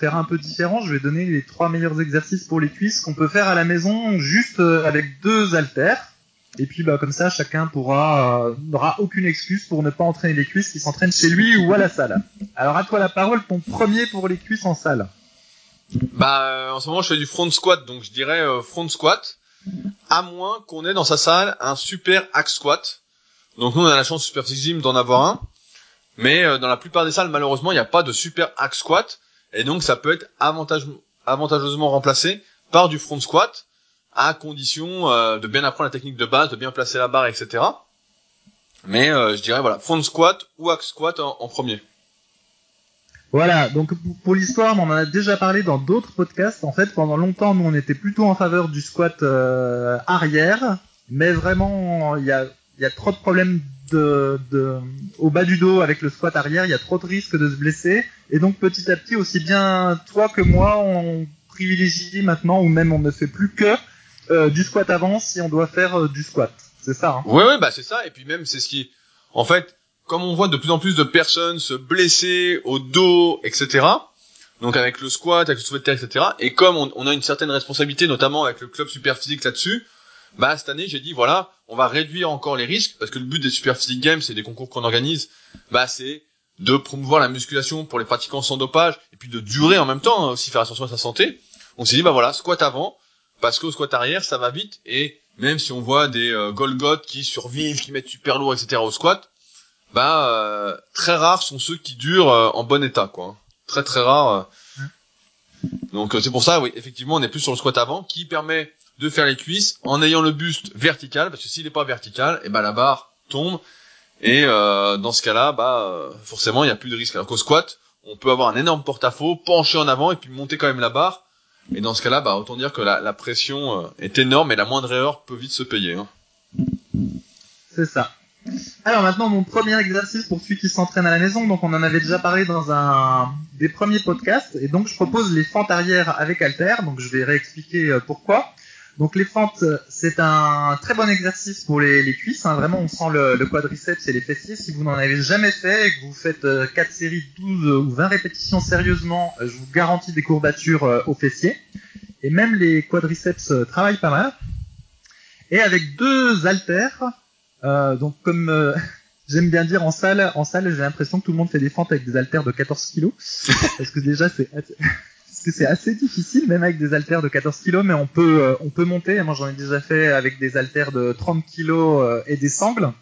faire un peu différent, je vais donner les trois meilleurs exercices pour les cuisses qu'on peut faire à la maison juste avec deux haltères. Et puis bah comme ça, chacun pourra euh, n'aura aucune excuse pour ne pas entraîner les cuisses qui s'entraînent chez lui ou à la salle. Alors à toi la parole, ton premier pour les cuisses en salle. Bah euh, en ce moment je fais du front squat, donc je dirais euh, front squat, à moins qu'on ait dans sa salle un super hack squat. Donc nous on a la chance Super Six d'en avoir un, mais dans la plupart des salles malheureusement il n'y a pas de super hack squat, et donc ça peut être avantageusement remplacé par du front squat à condition euh, de bien apprendre la technique de base, de bien placer la barre, etc. Mais euh, je dirais voilà, front squat ou hack squat en, premier. Voilà, donc pour, l'histoire, on en a déjà parlé dans d'autres podcasts. En fait, pendant longtemps, nous, on était plutôt en faveur du squat euh, arrière, mais vraiment, il y a, y a trop de problèmes de, de, au bas du dos avec le squat arrière, il y a trop de risques de se blesser. Et donc petit à petit, aussi bien toi que moi, on privilégie maintenant, ou même on ne fait plus que euh, du squat avant si on doit faire euh, du squat. C'est ça. Hein. Ouais, ouais, bah c'est ça. Et puis même, c'est ce qui, en fait, comme on voit de plus en plus de personnes se blesser au dos, etc. Donc avec le squat, avec le soulevé de terre, etc. Et comme on, a une certaine responsabilité, notamment avec le club super physique là-dessus, bah cette année j'ai dit voilà, on va réduire encore les risques parce que le but des super physique games, c'est des concours qu'on organise, bah c'est de promouvoir la musculation pour les pratiquants sans dopage et puis de durer en même temps hein, aussi faire attention à sa santé. On s'est dit bah voilà, squat avant, parce qu'au squat arrière, ça va vite et même si on voit des euh, qui survivent, qui mettent super lourd, etc. au squat, bah euh, très rares sont ceux qui durent euh, en bon état, quoi. Très très rares. Euh. Donc c'est pour ça, oui, effectivement, on est plus sur le squat avant, qui permet de faire les cuisses en ayant le buste vertical, parce que s'il n'est pas vertical, et eh ben la barre tombe et dans ce cas-là, bah forcément, il n'y a plus de risque. Alors qu'au squat, on peut avoir un énorme porte-à-faux, pencher en avant et puis monter quand même la barre et dans ce cas-là, bah, autant dire que la, la, pression euh, est énorme et la moindre erreur peut vite se payer. Hein. C'est ça. Alors maintenant, mon premier exercice pour celui qui s'entraîne à la maison, donc on en avait déjà parlé dans un des premiers podcasts, et donc je propose les fentes arrière avec halter, donc je vais réexpliquer euh, pourquoi. Donc les fentes, c'est un très bon exercice pour les, cuisses. Hein. Vraiment, on sent le, quadriceps et les fessiers. Si vous n'en avez jamais fait et que vous faites 4 euh, séries, 12 ou 20 répétitions sérieusement, euh, je vous garantis des courbatures euh, aux fessiers. Et même les quadriceps travaillent pas mal. Et avec deux haltères, donc comme <laughs> j'aime bien dire en salle, en salle, j'ai l'impression que tout le monde fait des fentes avec des haltères de 14 kilos, <laughs> parce que déjà c'est <laughs> c'est assez difficile, même avec des haltères de 14 kg, mais on peut, euh, on peut monter. Moi, j'en ai déjà fait avec des haltères de 30 kg euh, et des sangles.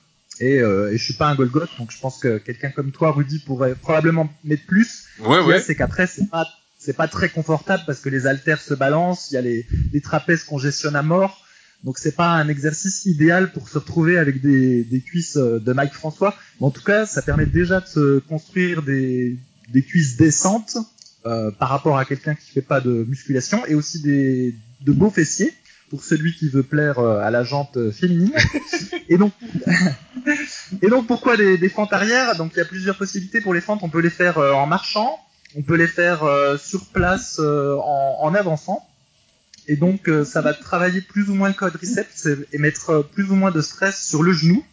Et, euh, et je suis pas un Golgoth, donc je pense que quelqu'un comme toi, Rudy, pourrait probablement mettre plus. Ouais, ouais. C'est qu'après, c'est pas, c'est pas très confortable parce que les haltères se balancent, il y a les, les trapèzes congestionnent à mort. Donc c'est pas un exercice idéal pour se retrouver avec des, des cuisses euh, de Mike François. Mais en tout cas, ça permet déjà de se construire des, des cuisses décentes euh, par rapport à quelqu'un qui fait pas de musculation et aussi des de beaux fessiers pour celui qui veut plaire euh, à la jante féminine. <laughs> et donc <laughs> et donc pourquoi des, des fentes arrière? Donc il y a plusieurs possibilités pour les fentes. On peut les faire euh, en marchant, on peut les faire sur place en, en avançant. Et donc, euh, ça va travailler plus ou moins le quadriceps et mettre plus ou moins de stress sur le genou.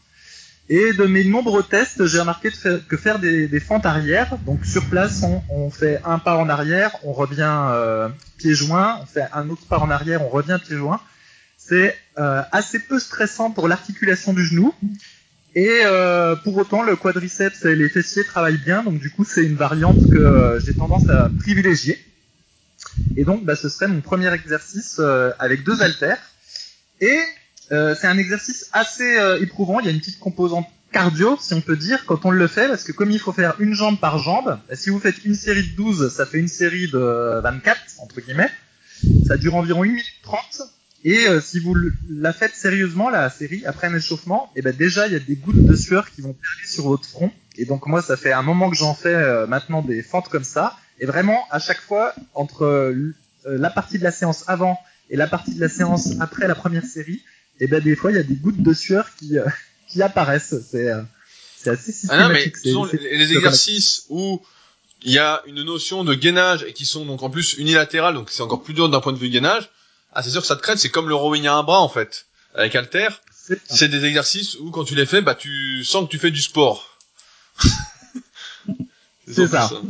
Et de mes nombreux tests, j'ai remarqué que faire des, fentes arrière, donc sur place, on, fait un pas en arrière, on revient euh, pieds joints, on fait un autre pas en arrière, on revient pieds joints. C'est euh, assez peu stressant pour l'articulation du genou. Et euh, pour autant, le quadriceps et les fessiers travaillent bien, donc du coup, c'est une variante que euh, j'ai tendance à privilégier. Et donc, bah, ce serait mon premier exercice euh, avec deux haltères. Et euh, c'est un exercice assez euh, éprouvant. Il y a une petite composante cardio, si on peut dire, quand on le fait, parce que comme il faut faire une jambe par jambe, bah, si vous faites une série de 12, ça fait une série de 24, entre guillemets. Ça dure environ 1 minute 30. Et si vous la faites sérieusement, la série, après un échauffement, eh ben déjà, il y a des gouttes de sueur qui vont perler sur votre front. Et donc moi, ça fait un moment que j'en fais maintenant des fentes comme ça. Et vraiment, à chaque fois, entre euh, la partie de la séance avant et la partie de la séance après la première série, et eh ben des fois, il y a des gouttes de sueur qui, euh, qui apparaissent. C'est euh, c'est assez systématique. Ah non, mais les, les exercices où il y a une notion de gainage et qui sont donc en plus unilatérales, donc c'est encore plus dur d'un point de vue gainage. Ah, c'est sûr que ça te crête, c'est comme le rowing à un bras en fait, avec halter. C'est des exercices où quand tu les fais, bah tu sens que tu fais du sport. <laughs> c'est ça. ça.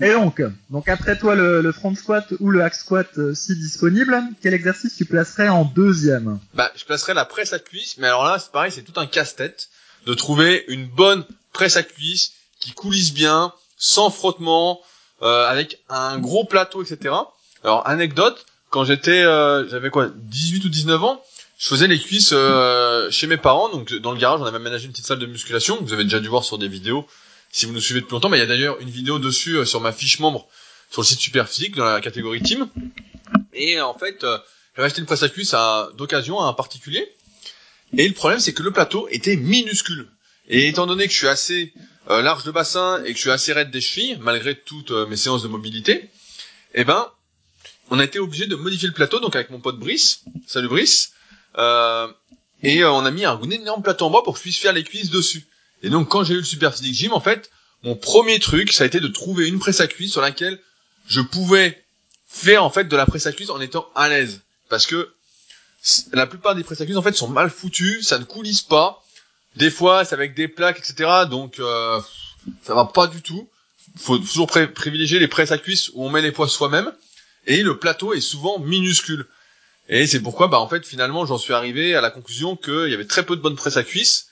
Et donc, donc après toi le, le, front squat ou le hack squat euh, si disponible, quel exercice tu placerais en deuxième? Bah, je placerais la presse à cuisse, mais alors là c'est pareil, c'est tout un casse-tête de trouver une bonne presse à cuisse qui coulisse bien, sans frottement, euh, avec un gros plateau, etc. Alors anecdote, quand j'étais, euh, j'avais quoi, 18 ou 19 ans, je faisais les cuisses euh, chez mes parents, donc dans le garage, on avait aménagé une petite salle de musculation. Vous avez déjà dû voir sur des vidéos si vous nous suivez depuis longtemps, mais il y a d'ailleurs une vidéo dessus euh, sur ma fiche membre sur le site Superphysique dans la catégorie team. Et en fait, euh, j'avais acheté une presse à cuisse d'occasion à un particulier. Et le problème, c'est que le plateau était minuscule. Et étant donné que je suis assez euh, large de bassin et que je suis assez raide des chevilles, malgré toutes euh, mes séances de mobilité, eh ben, on a été obligé de modifier le plateau, donc avec mon pote Brice, salut Brice, euh, et euh, on a mis un, un énorme plateau en bois pour que je puisse faire les cuisses dessus. Et donc quand j'ai eu le Super Physique Gym, en fait, mon premier truc, ça a été de trouver une presse à cuisse sur laquelle je pouvais faire en fait de la presse à cuisse en étant à l'aise. Parce que la plupart des presses à cuisse en fait sont mal foutues, ça ne coulisse pas. Des fois, c'est avec des plaques, etc. Donc euh, ça va pas du tout. Faut toujours privilégier les presses à cuisse où on met les poids soi-même. Et le plateau est souvent minuscule. Et c'est pourquoi, bah en fait, finalement, j'en suis arrivé à la conclusion qu'il y avait très peu de bonnes presses à cuisse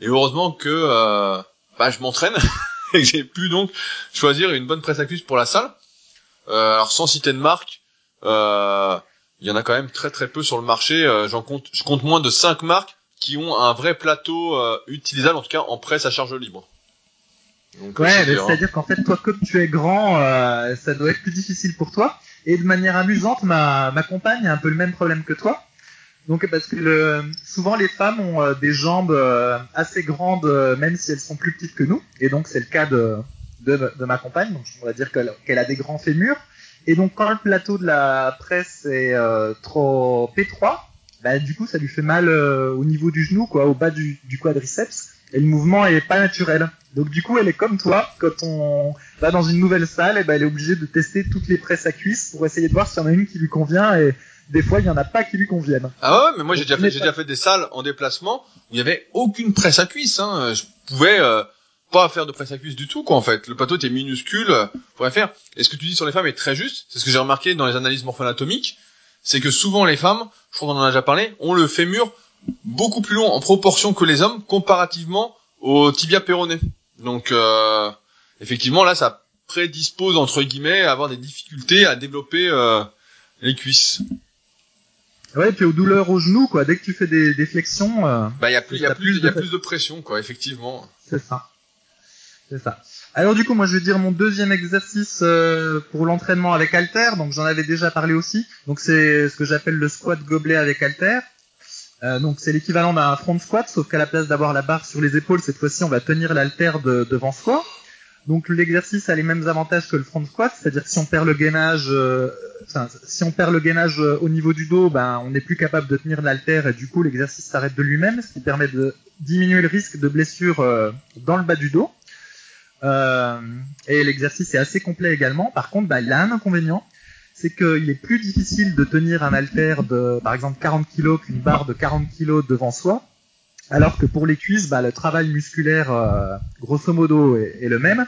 et heureusement que euh, bah, je m'entraîne <laughs> et que j'ai pu donc choisir une bonne presse à cuisse pour la salle. Euh, alors sans citer de marque, euh, il y en a quand même très très peu sur le marché. Euh, j'en compte, je compte moins de 5 marques qui ont un vrai plateau euh, utilisable, en tout cas en presse à charge libre. Donc, ouais, c'est-à-dire qu'en fait, toi, comme tu es grand, euh, ça doit être plus difficile pour toi. Et de manière amusante, ma, ma compagne a un peu le même problème que toi. Donc parce que le, souvent les femmes ont euh, des jambes euh, assez grandes euh, même si elles sont plus petites que nous. Et donc c'est le cas de, de, de, ma compagne. Donc on va dire qu'elle a des grands fémurs. Et donc quand le plateau de la presse est trop étroit bah, du coup ça lui fait mal au niveau du genou quoi au bas du, du quadriceps. Et le mouvement est pas naturel. Donc du coup elle est comme toi. Quand on va dans une nouvelle salle et ben elle est obligée de tester toutes les presses à cuisse pour essayer de voir s'il y en a une qui lui convient. Et des fois il y en a pas qui lui conviennent. Ah ouais, mais moi j'ai déjà fait, j'ai déjà fait des salles en déplacement où il y avait aucune presse à cuisse. Hein. Je pouvais euh, pas faire de presse à cuisse du tout quoi en fait. Le plateau était minuscule, euh, pourrait faire. Et ce que tu dis sur les femmes est très juste. C'est ce que j'ai remarqué dans les analyses morpho-anatomiques, c'est que souvent les femmes, je crois qu'on en a déjà parlé, ont le fémur beaucoup plus long en proportion que les hommes comparativement au tibia péroné. Donc euh, effectivement là ça prédispose entre guillemets à avoir des difficultés à développer euh, les cuisses. Ouais, et puis aux douleurs au genou, quoi. Dès que tu fais des, des flexions, euh, bah il y a plus, y a plus, il y a plus de pression, quoi. Effectivement. C'est ça. C'est ça. Alors du coup, moi je vais dire mon deuxième exercice euh, pour l'entraînement avec halter. Donc j'en avais déjà parlé aussi. Donc c'est ce que j'appelle le squat gobelet avec halter. Euh, donc c'est l'équivalent d'un front squat, sauf qu'à la place d'avoir la barre sur les épaules, cette fois-ci on va tenir l'halter de, devant soi. Donc l'exercice a les mêmes avantages que le front squat, c'est-à-dire que si on perd le gainage, euh, si on perd le gainage euh, au niveau du dos, ben on n'est plus capable de tenir l'halter et du coup l'exercice s'arrête de lui-même, ce qui permet de diminuer le risque de blessure euh, dans le bas du dos. Et l'exercice est assez complet également. Par contre, ben, il a un inconvénient, c'est qu'il est plus difficile de tenir un halter de, par exemple, 40 kg qu'une barre de 40 kg devant soi. Alors que pour les cuisses, bah, le travail musculaire, euh, grosso modo, est, le même.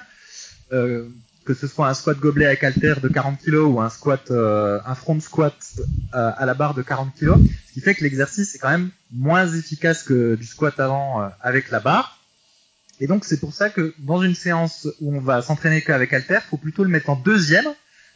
Euh, que ce soit un squat gobelet avec halter de 40 kg ou un squat, euh, un front squat euh, à la barre de 40 kg, ce qui fait que l'exercice est quand même moins efficace que du squat avant avec la barre. Et donc c'est pour ça que dans une séance où on va s'entraîner qu'avec halter, faut plutôt le mettre en deuxième.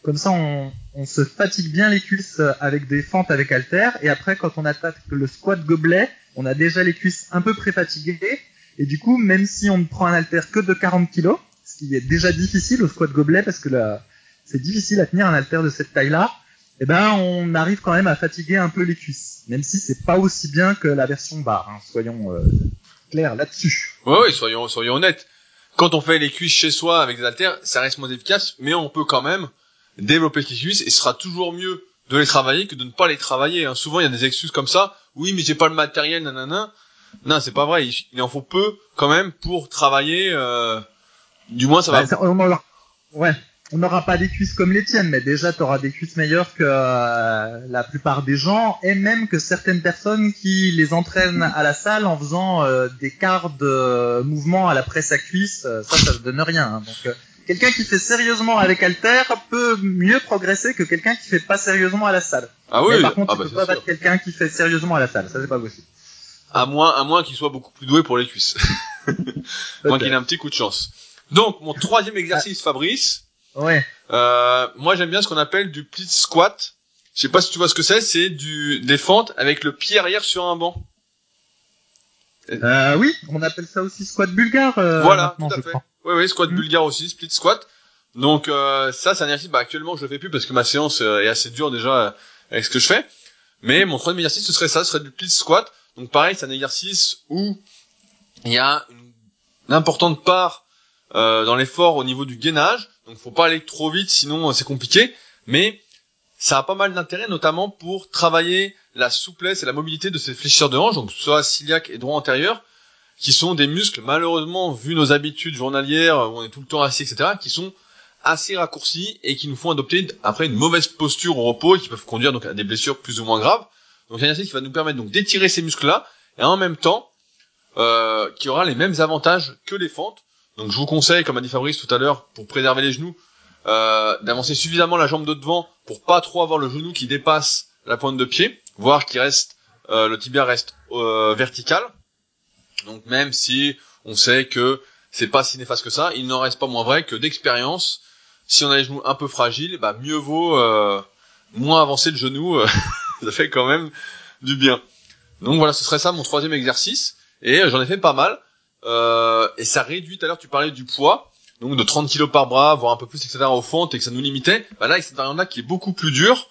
Comme ça, on, on se fatigue bien les cuisses avec des fentes avec halter. Et après, quand on attaque le squat gobelet, on a déjà les cuisses un peu pré-fatiguées. Et du coup, même si on ne prend un halter que de 40 kg, ce qui est déjà difficile au squat gobelet parce que là, c'est difficile à tenir un halter de cette taille-là, eh ben, on arrive quand même à fatiguer un peu les cuisses. Même si c'est pas aussi bien que la version barre, hein, soyons euh, clairs là-dessus. Ouais, ouais, soyons, soyons honnêtes. Quand on fait les cuisses chez soi avec des haltères, ça reste moins efficace, mais on peut quand même développer les cuisses et ce sera toujours mieux de les travailler que de ne pas les travailler. Hein. Souvent, il y a des excuses comme ça. Oui, mais j'ai pas le matériel, nanana. Non, c'est pas vrai. Il, en faut peu quand même pour travailler. Euh, du moins, ça va. Ça- on ouais. On n'aura pas des cuisses comme les tiennes, mais déjà tu auras des cuisses meilleures que euh, la plupart des gens, et même que certaines personnes qui les entraînent à la salle en faisant euh, des quarts de mouvement à la presse à cuisse, euh, ça, ça ne donne rien. hein. Donc, euh, quelqu'un qui fait sérieusement avec halter peut mieux progresser que quelqu'un qui fait pas sérieusement à la salle. Ah oui. mais par contre, ah tu bah, peux pas battre quelqu'un qui fait sérieusement à la salle, ça c'est pas possible. À moins, à moins qu'il soit beaucoup plus doué pour les cuisses. <laughs> moins qu'il ait un petit coup de chance. Donc, mon troisième exercice, Fabrice. Ouais. Euh, moi, j'aime bien ce qu'on appelle du split squat. Je sais pas si tu vois ce que c'est. C'est du des fentes avec le pied arrière sur un banc. Euh, oui, on appelle ça aussi squat bulgare. euh, voilà, tout à je fait. crois. Oui, oui, squat Mm. bulgare aussi, split squat. Donc euh, ça, c'est un exercice. Bah, actuellement, je le fais plus parce que ma séance euh, est assez dure déjà euh, avec ce que je fais. Mais mon troisième exercice, ce serait ça, ce serait du split squat. Donc pareil, c'est un exercice où il y a une, importante part euh, dans l'effort au niveau du gainage. Donc faut pas aller trop vite, sinon c'est compliqué. Mais ça a pas mal d'intérêt, notamment pour travailler la souplesse et la mobilité de ces fléchisseurs de hanche, donc soit ciliaque et droit antérieur, qui sont des muscles, malheureusement, vu nos habitudes journalières, où on est tout le temps assis, etc., qui sont assez raccourcis et qui nous font adopter après une mauvaise posture au repos et qui peuvent conduire donc à des blessures plus ou moins graves. Donc c'est un exercice qui va nous permettre donc d'étirer ces muscles-là et en même temps euh, qui aura les mêmes avantages que les fentes. Donc je vous conseille, comme a dit Fabrice tout à l'heure, pour préserver les genoux, euh, d'avancer suffisamment la jambe de devant pour pas trop avoir le genou qui dépasse la pointe de pied, voire qui reste euh, le tibia reste euh, vertical. Donc même si on sait que c'est pas si néfaste que ça, il n'en reste pas moins vrai que d'expérience, si on a les genoux un peu fragiles, bah mieux vaut euh, moins avancer le genou, euh, <laughs> ça fait quand même du bien. Donc voilà, ce serait ça mon troisième exercice, et euh, j'en ai fait pas mal, euh, et ça réduit, tout à l'heure tu parlais du poids, donc de 30 kilos par bras, voire un peu plus, etc. au fond, et que ça nous limitait, bah là avec cette variante-là qui est beaucoup plus dure,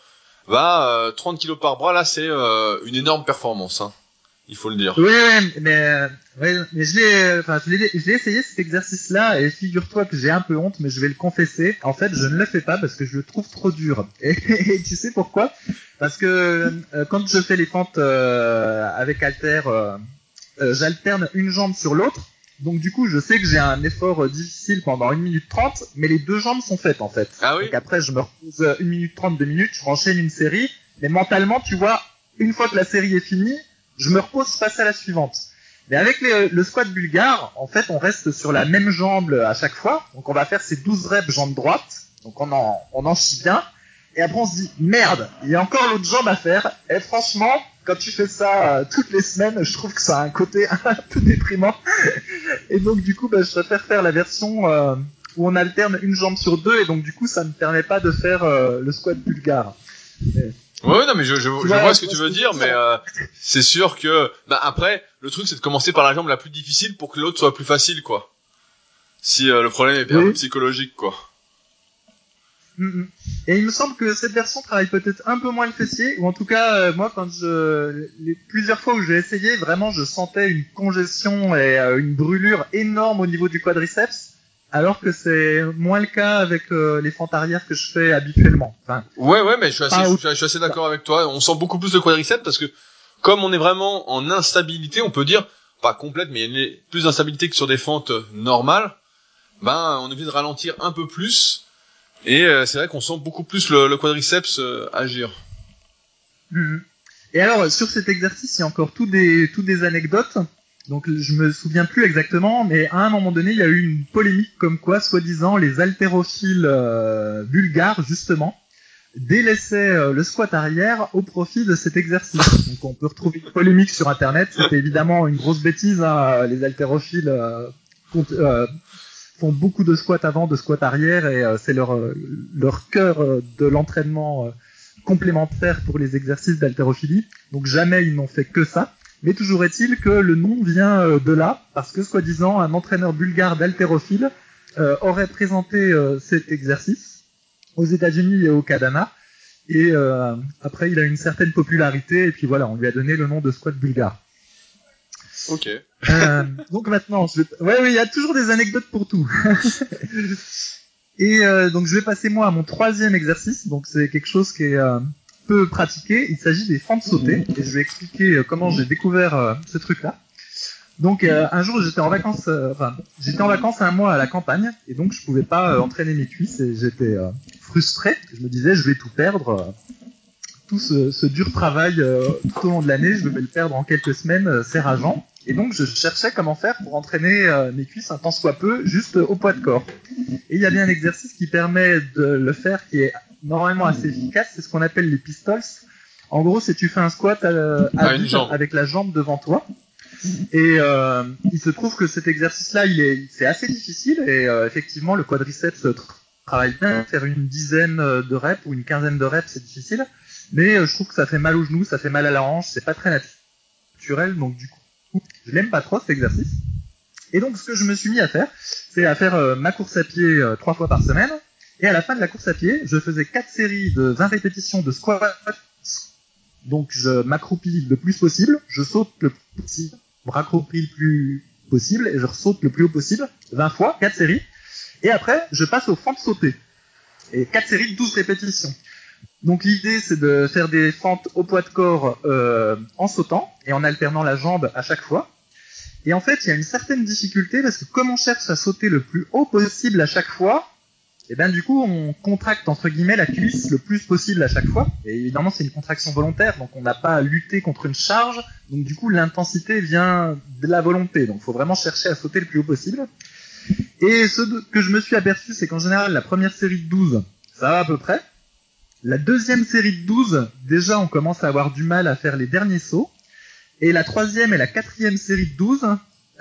bah euh, 30 kilos par bras, là c'est euh, une énorme performance, hein. Il faut le dire. Oui, mais, euh, ouais, mais je l'ai, enfin, je l'ai, je l'ai essayé cet exercice-là et figure-toi que j'ai un peu honte, mais je vais le confesser. En fait, je ne le fais pas parce que je le trouve trop dur. <laughs> Et, et tu sais pourquoi? Parce que euh, quand je fais les fentes euh, avec halter, euh, euh, j'alterne une jambe sur l'autre. Donc du coup, je sais que j'ai un effort euh, difficile pendant 1 minute 30, mais les deux jambes sont faites en fait. Ah oui? Donc après, je me repose euh, 1 minute 30, 2 minutes, je renchaîne une série, mais mentalement, tu vois, une fois que la série est finie, je me repose, je passe à la suivante. Mais avec les- le squat bulgare, en fait, on reste sur la même jambe à chaque fois. Donc on va faire ces 12 reps jambe droite. Donc on en, on en chie bien. Et après on se dit, merde, il y a encore l'autre jambe à faire. Et franchement, quand tu fais ça euh, toutes les semaines, je trouve que ça a un côté <laughs> un peu déprimant. Et donc du coup, bah, je préfère faire la version euh, où on alterne une jambe sur deux. Et donc du coup, ça me permet pas de faire euh, le squat bulgare. Ouais, non, mais je, je, je vois, vois ce que tu veux dire, mais euh, c'est sûr que, bah après, le truc c'est de commencer par la jambe la plus difficile pour que l'autre soit plus facile, quoi. si le problème est peu psychologique, quoi. Mm, mm. Et il me semble que cette version travaille peut-être un peu moins le fessier, ou en tout cas, moi, quand je, les plusieurs fois où j'ai essayé, vraiment, je sentais une congestion et une brûlure énorme au niveau du quadriceps alors que c'est moins le cas avec euh, les fentes arrière que je fais habituellement. Enfin, ouais, ouais, mais je suis assez, je suis assez d'accord avec toi. On sent beaucoup plus de quadriceps parce que comme on est vraiment en instabilité, on peut dire pas complète, mais il y a plus d'instabilité que sur des fentes normales. Ben, on est obligé de ralentir un peu plus, et euh, c'est vrai qu'on sent beaucoup plus le, quadriceps euh, agir. Mhm. Et alors, sur cet exercice, il y a encore tout des, tout des anecdotes. Donc je me souviens plus exactement, mais à un moment donné, il y a eu une polémique comme quoi, soi-disant, les haltérophiles euh, bulgares, justement, délaissaient euh, le squat arrière au profit de cet exercice. Donc on peut retrouver une polémique sur Internet. C'était évidemment une grosse bêtise. Hein. Les haltérophiles euh, font beaucoup de squats avant, de squats arrière, et c'est leur leur cœur de l'entraînement complémentaire pour les exercices d'haltérophilie. Donc jamais ils n'ont fait que ça. Mais toujours est-il que le nom vient euh, de là, parce que soi-disant un entraîneur bulgare d'haltérophile euh, aurait présenté euh, cet exercice aux États-Unis et au Canada. Et après, il a une certaine popularité, et puis voilà, on lui a donné le nom de squat bulgare. Ok. donc maintenant, je... ouais, il y a toujours des anecdotes pour tout. <laughs> et donc je vais passer moi à mon troisième exercice. Donc c'est quelque chose qui est peu pratiquer. Il s'agit des fentes sautées et je vais expliquer euh, comment j'ai découvert euh, ce truc-là. Donc euh, un jour j'étais en vacances, enfin j'étais en vacances un mois à la campagne et donc je pouvais pas entraîner mes cuisses et j'étais frustré. Je me disais je vais tout perdre, tout ce, dur travail tout au long de l'année, je vais le perdre en quelques semaines, c'est rageant. Et donc je cherchais comment faire pour entraîner mes cuisses un tant soit peu juste au poids de corps. Et il y a bien un exercice qui permet de le faire qui est normalement assez efficace, c'est ce qu'on appelle les pistols. En gros, c'est tu fais un squat à, avec la jambe devant toi. Et euh, il se trouve que cet exercice-là, il est, c'est assez difficile et euh, effectivement, le quadriceps travaille bien. Faire une dizaine de reps ou une quinzaine de reps, c'est difficile. Mais euh, je trouve que ça fait mal aux genoux, ça fait mal à la hanche, c'est pas très naturel. Donc du coup, je l'aime pas trop cet exercice. Et donc, ce que je me suis mis à faire, c'est à faire ma course à pied trois fois par semaine et à la fin de la course à pied, je faisais quatre séries de 20 répétitions de squat. Donc je m'accroupis le plus possible, je saute le plus possible, je raccroupis le plus possible et je saute le plus haut possible, 20 fois, 4 séries. Et après, je passe aux fentes sautées. Et 4 séries de 12 répétitions. Donc l'idée c'est de faire des fentes au poids de corps euh, en sautant et en alternant la jambe à chaque fois. Et en fait, il y a une certaine difficulté parce que comme on cherche à sauter le plus haut possible à chaque fois, et ben du coup on contracte entre guillemets la cuisse le plus possible à chaque fois. Et évidemment c'est une contraction volontaire, donc on n'a pas à lutter contre une charge. Donc du coup l'intensité vient de la volonté. Donc faut vraiment chercher à sauter le plus haut possible. Et ce que je me suis aperçu, c'est qu'en général la première série de 12, ça va à peu près. La deuxième série de 12, déjà on commence à avoir du mal à faire les derniers sauts. Et la troisième et la quatrième série de 12,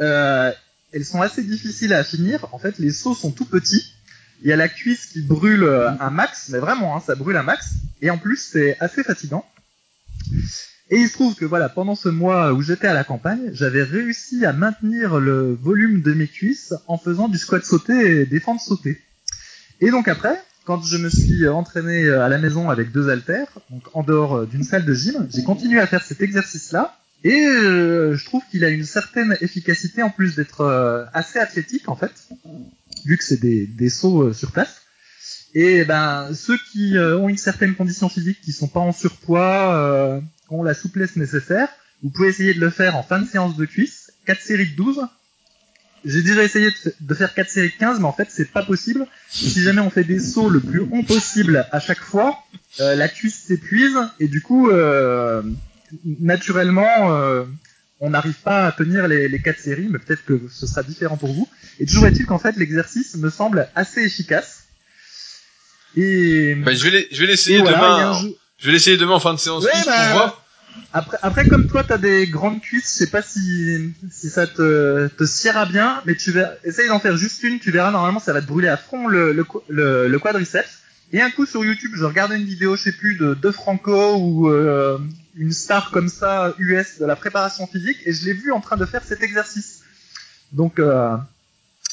euh, elles sont assez difficiles à finir. En fait les sauts sont tout petits il y a la cuisse qui brûle euh, un max, mais vraiment, hein, ça brûle un max. Et en plus, c'est assez fatigant. Et il se trouve que voilà, pendant ce mois où j'étais à la campagne, j'avais réussi à maintenir le volume de mes cuisses en faisant du squat sauté et des fentes sautées. Et donc après, quand je me suis entraîné euh, à la maison avec deux haltères, donc en dehors euh, d'une salle de gym, j'ai continué à faire cet exercice-là. Et je trouve qu'il a une certaine efficacité en plus d'être assez athlétique en fait vu que c'est des, des sauts euh, sur place. Et ben ceux qui euh, ont une certaine condition physique, qui sont pas en surpoids, euh, ont la souplesse nécessaire, vous pouvez essayer de le faire en fin de séance de cuisse, 4 séries de 12. J'ai déjà essayé de faire 4 séries de 15, mais en fait c'est pas possible. Si jamais on fait des sauts le plus haut possible à chaque fois, la cuisse s'épuise et du coup naturellement on n'arrive pas à tenir les, les quatre séries, mais peut-être que ce sera différent pour vous. Et toujours est-il qu'en fait l'exercice me semble assez efficace. Et bah, je vais je vais l'essayer demain. Je vais l'essayer demain en fin de séance ouais, bah, voir. Après, après, comme toi, t'as des grandes cuisses, je sais pas si, si ça te, te sciera bien, mais tu vas, essaye d'en faire juste une, tu verras, normalement, ça va te brûler à fond le, le, le, quadriceps. Et un coup sur YouTube, je regardais une vidéo, je sais plus, de, de Franco ou euh, une star comme ça US de la préparation physique et je l'ai vu en train de faire cet exercice. Donc euh,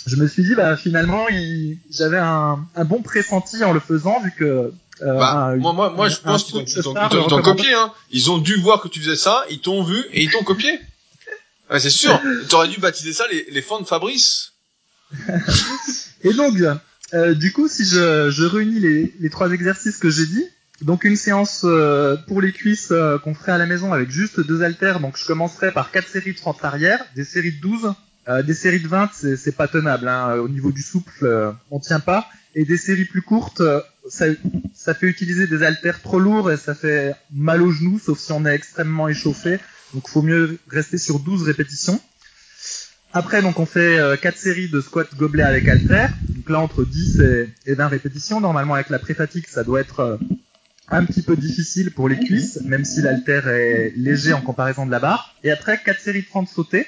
je me suis dit, bah finalement, il... j'avais un, un bon pressenti en le faisant, vu que euh, bah, moi, moi, moi, je pense qu'ils t'ont copié. Hein. Ils ont dû voir que tu faisais ça, ils t'ont vu et ils t'ont copié. Ouais, c'est sûr. <laughs> T'aurais dû baptiser ça les, les fans de Fabrice. et donc, euh, du coup, si je, réunis les, trois exercices que j'ai dit, donc une séance euh, pour les cuisses euh, qu'on ferait à la maison avec juste deux haltères. Donc je commencerai par quatre séries de 30 arrière, des séries de 12, euh, des séries de 20, c'est pas tenable. Hein. Au niveau du souple, on tient pas. Et des séries plus courtes, ça, ça fait utiliser des haltères trop lourds et ça fait mal aux genoux, sauf si on est extrêmement échauffé. Donc faut mieux rester sur 12 répétitions. Après, donc on fait euh, 4 séries de squat gobelet avec haltères. Donc là, entre 10 et, et 20 répétitions. Normalement, avec la pré-fatigue, ça doit être euh, un petit peu difficile pour les cuisses, même si l'haltère est léger en comparaison de la barre. Et après, 4 séries de 30 sautés,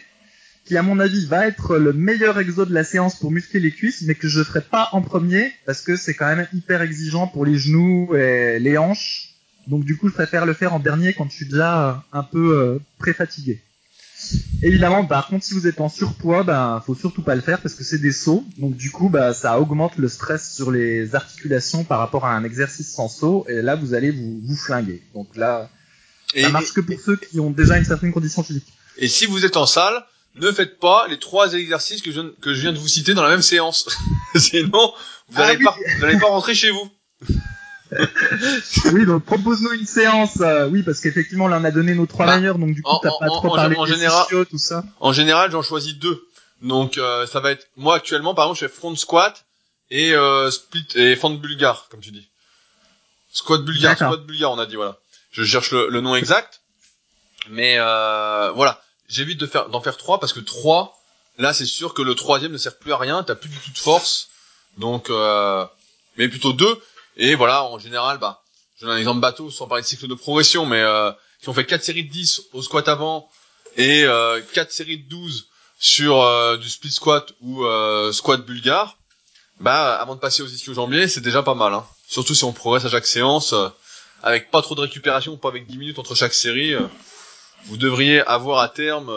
qui à mon avis va être le meilleur exo de la séance pour muscler les cuisses, mais que je ferai pas en premier, parce que c'est quand même hyper exigeant pour les genoux et les hanches. Donc du coup, je préfère le faire en dernier quand je suis déjà un peu euh, pré-fatigué. Évidemment, par contre, si vous êtes en surpoids, ben, faut surtout pas le faire parce que c'est des sauts. Donc, du coup, bah, ça augmente le stress sur les articulations par rapport à un exercice sans saut. Et là, vous allez vous, vous flinguer. Donc là, ça marche que pour ceux qui ont déjà une certaine condition physique. Et si vous êtes en salle, ne faites pas les trois exercices que je, que je viens de vous citer dans la même séance. <laughs> Sinon, vous n'allez ah pas, pas rentrer chez vous. Oui, donc propose-nous une séance. Euh, oui, parce qu'effectivement, là, on a donné nos trois bah, meilleurs, donc du coup, t'as pas trop parlé en, général, tout ça. En général, j'en choisis deux. Donc, euh, ça va être moi actuellement, par exemple, je fais front squat et euh, split et fente bulgare, comme tu dis. Squat bulgare, squat bulgare, on a dit voilà. Je cherche le, nom exact, mais euh, voilà, j'évite de faire d'en faire trois parce que trois, là, c'est sûr que le troisième ne sert plus à rien. T'as plus du tout de force, donc mais plutôt deux. Et voilà, en général, bah, je donne un exemple bateau sans parler de cycle de progression, mais euh, si on fait 4 séries de 10 au squat avant et euh, 4 séries de 12 sur euh, du split squat ou euh, squat bulgare, bah avant de passer aux ischios jambiers, c'est déjà pas mal. Hein. Surtout si on progresse à chaque séance, euh, avec pas trop de récupération, pas avec 10 minutes entre chaque série, euh, vous devriez avoir à terme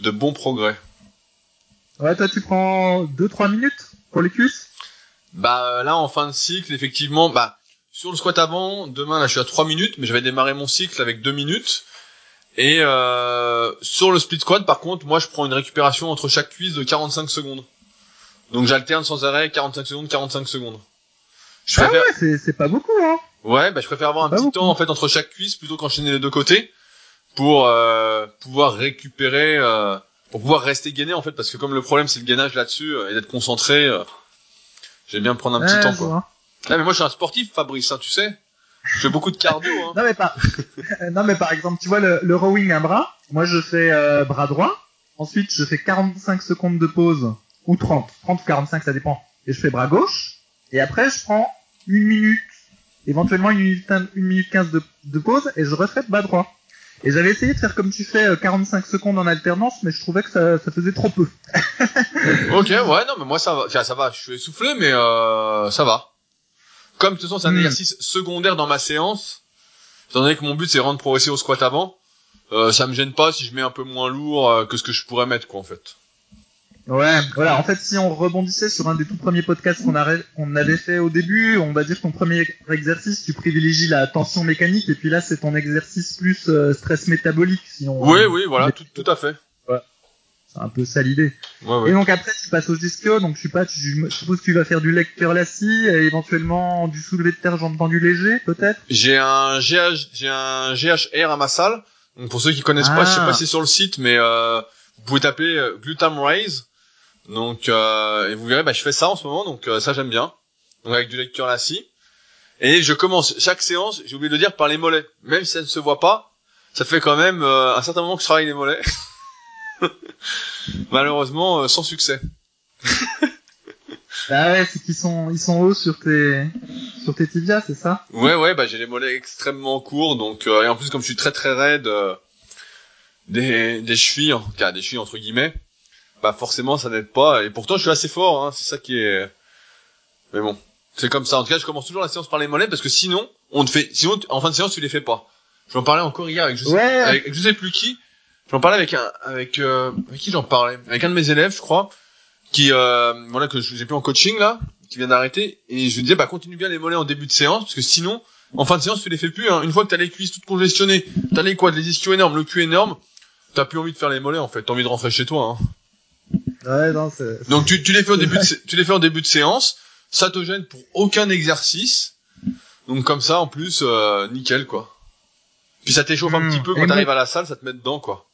de bons progrès. Ouais, toi tu prends 2-3 minutes pour les cuisses? Bah là en fin de cycle, effectivement, bah sur le squat avant, demain là je suis à 3 minutes, mais je vais démarrer mon cycle avec 2 minutes. Et euh, sur le split squat, par contre, moi je prends une récupération entre chaque cuisse de 45 secondes. Donc j'alterne sans arrêt 45 secondes, 45 secondes. Je ah ouais, c'est pas beaucoup hein. Ouais, bah je préfère avoir un petit temps en fait entre chaque cuisse plutôt qu'enchaîner les deux côtés pour euh, pouvoir récupérer, euh, pour pouvoir rester gainé en fait, parce que comme le problème c'est le gainage là-dessus euh, et d'être concentré. J'aime bien prendre un petit temps, quoi. Ah, mais moi, je suis un sportif, Fabrice, hein, tu sais. Je fais beaucoup de cardio, hein. non, mais par... <laughs> non, mais par exemple, tu vois, le, le rowing un bras. Moi, je fais euh, bras droit. Ensuite, je fais 45 secondes de pause. Ou 30. 30 ou 45, ça dépend. Et je fais bras gauche. Et après, je prends une minute. Éventuellement, une minute, une minute 15 de, de pause. Et je refais bras droit. Et j'avais essayé de faire comme tu fais 45 euh, secondes en alternance, mais je trouvais que ça, ça faisait trop peu. <laughs> ok, ouais, non, mais moi ça va, enfin, ça va, je suis essoufflé, mais euh, ça va. Comme de toute façon c'est un hmm. exercice secondaire dans ma séance, étant donné que mon but c'est vraiment de progresser au squat avant, euh, ça me gêne pas si je mets un peu moins lourd euh, que ce que je pourrais mettre, quoi, en fait. Ouais, voilà. En fait, si on rebondissait sur un des tout premiers podcasts qu'on avait fait au début, on va dire que ton premier exercice, tu privilégies la tension mécanique, et puis là, c'est ton exercice plus euh, stress métabolique. Si on, oui, oui, voilà, tout, tout à fait. Ouais. C'est un peu ça l'idée. Ouais, Et donc après, tu passes au ischio, donc je sais pas, tu, je suppose que tu vas faire du lecteur lassi, et éventuellement du soulevé de terre jambes tendues léger, peut-être? J'ai un GH, j'ai un GHR à ma salle. Donc pour ceux qui connaissent pas, je sais pas si c'est sur le site, mais euh, vous pouvez taper euh, Glutam Raise donc euh, et vous verrez, bah, je fais ça en ce moment, donc euh, ça j'aime bien. Donc avec du lecture lassi. Et je commence chaque séance, j'ai oublié de le dire, par les mollets. Même si ça ne se voit pas, ça fait quand même euh, un certain moment que je travaille les mollets. <laughs> Malheureusement, euh, sans succès. <laughs> bah ouais, c'est qu'ils sont ils sont hauts sur tes sur tes tibias, c'est ça? Ouais ouais, bah j'ai les mollets extrêmement courts, donc et en plus comme je suis très très raide, des des chevilles, en cas des chevilles entre guillemets bah forcément ça n'aide pas. Et pourtant je suis assez fort, hein, c'est ça qui est. Mais bon, c'est comme ça. En tout cas, je commence toujours la séance par les mollets parce que sinon, on te fait, sinon en fin de séance tu les fais pas. J'en parlais encore hier avec je sais, avec, je sais plus qui. J'en parlais avec un, avec, euh, avec qui j'en parlais? Avec un de mes élèves, je crois, qui euh, voilà que j'ai plus en coaching là, qui vient d'arrêter, et je lui disais bah continue bien les mollets en début de séance parce que sinon en fin de séance tu les fais plus. Hein. Une fois que t'as les cuisses toutes congestionnées, t'as les quads, les ischios énormes, le cul énorme, t'as plus envie de faire les mollets en fait, t'as envie de rentrer chez toi. Hein. Ouais non c'est. Donc tu, tu les fais au début de, tu les fais en début de séance, ça te gêne pour aucun exercice, donc comme ça en plus euh, nickel quoi. Puis ça t'échauffe un Hmm. petit peu quand t'arrives à la salle, ça te met dedans quoi.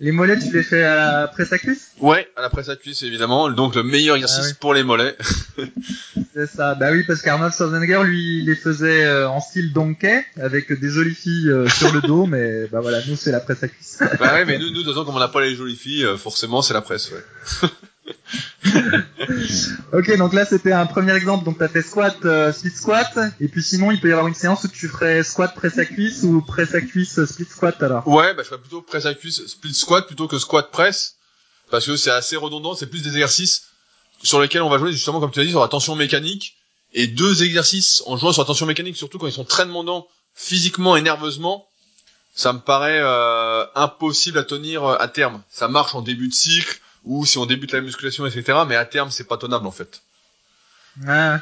Les mollets tu les fais à la presse à cuisse Ouais, à la presse à cuisse évidemment, donc le meilleur exercice Ah oui. pour les mollets. <laughs> C'est ça. Bah oui parce qu'Arnold Schwarzenegger lui il les faisait euh, en style donkey avec des jolies filles euh, sur le dos <laughs> mais bah voilà nous c'est la presse à cuisse. bah ouais, mais <laughs> nous, nous de toute façon, comme on n'a pas les jolies filles, euh, forcément c'est la presse. Ouais. <laughs> Ok, donc là c'était un premier exemple. Donc t'as fait squat, euh, split squat, et puis sinon il peut y avoir une séance où tu ferais squat presse à cuisse ou presse à cuisse euh, split squat alors? Ouais, bah je ferais plutôt presse à cuisse, split squat plutôt que squat presse, parce que c'est assez redondant, c'est plus des exercices sur lesquels on va jouer justement comme tu as dit sur la tension mécanique, et deux exercices en jouant sur la tension mécanique, surtout quand ils sont très demandants physiquement et nerveusement, ça me paraît euh, impossible à tenir euh, à terme. Ça marche en début de cycle, ou si on débute la musculation, etc. Mais à terme, c'est pas tenable en fait. Ah,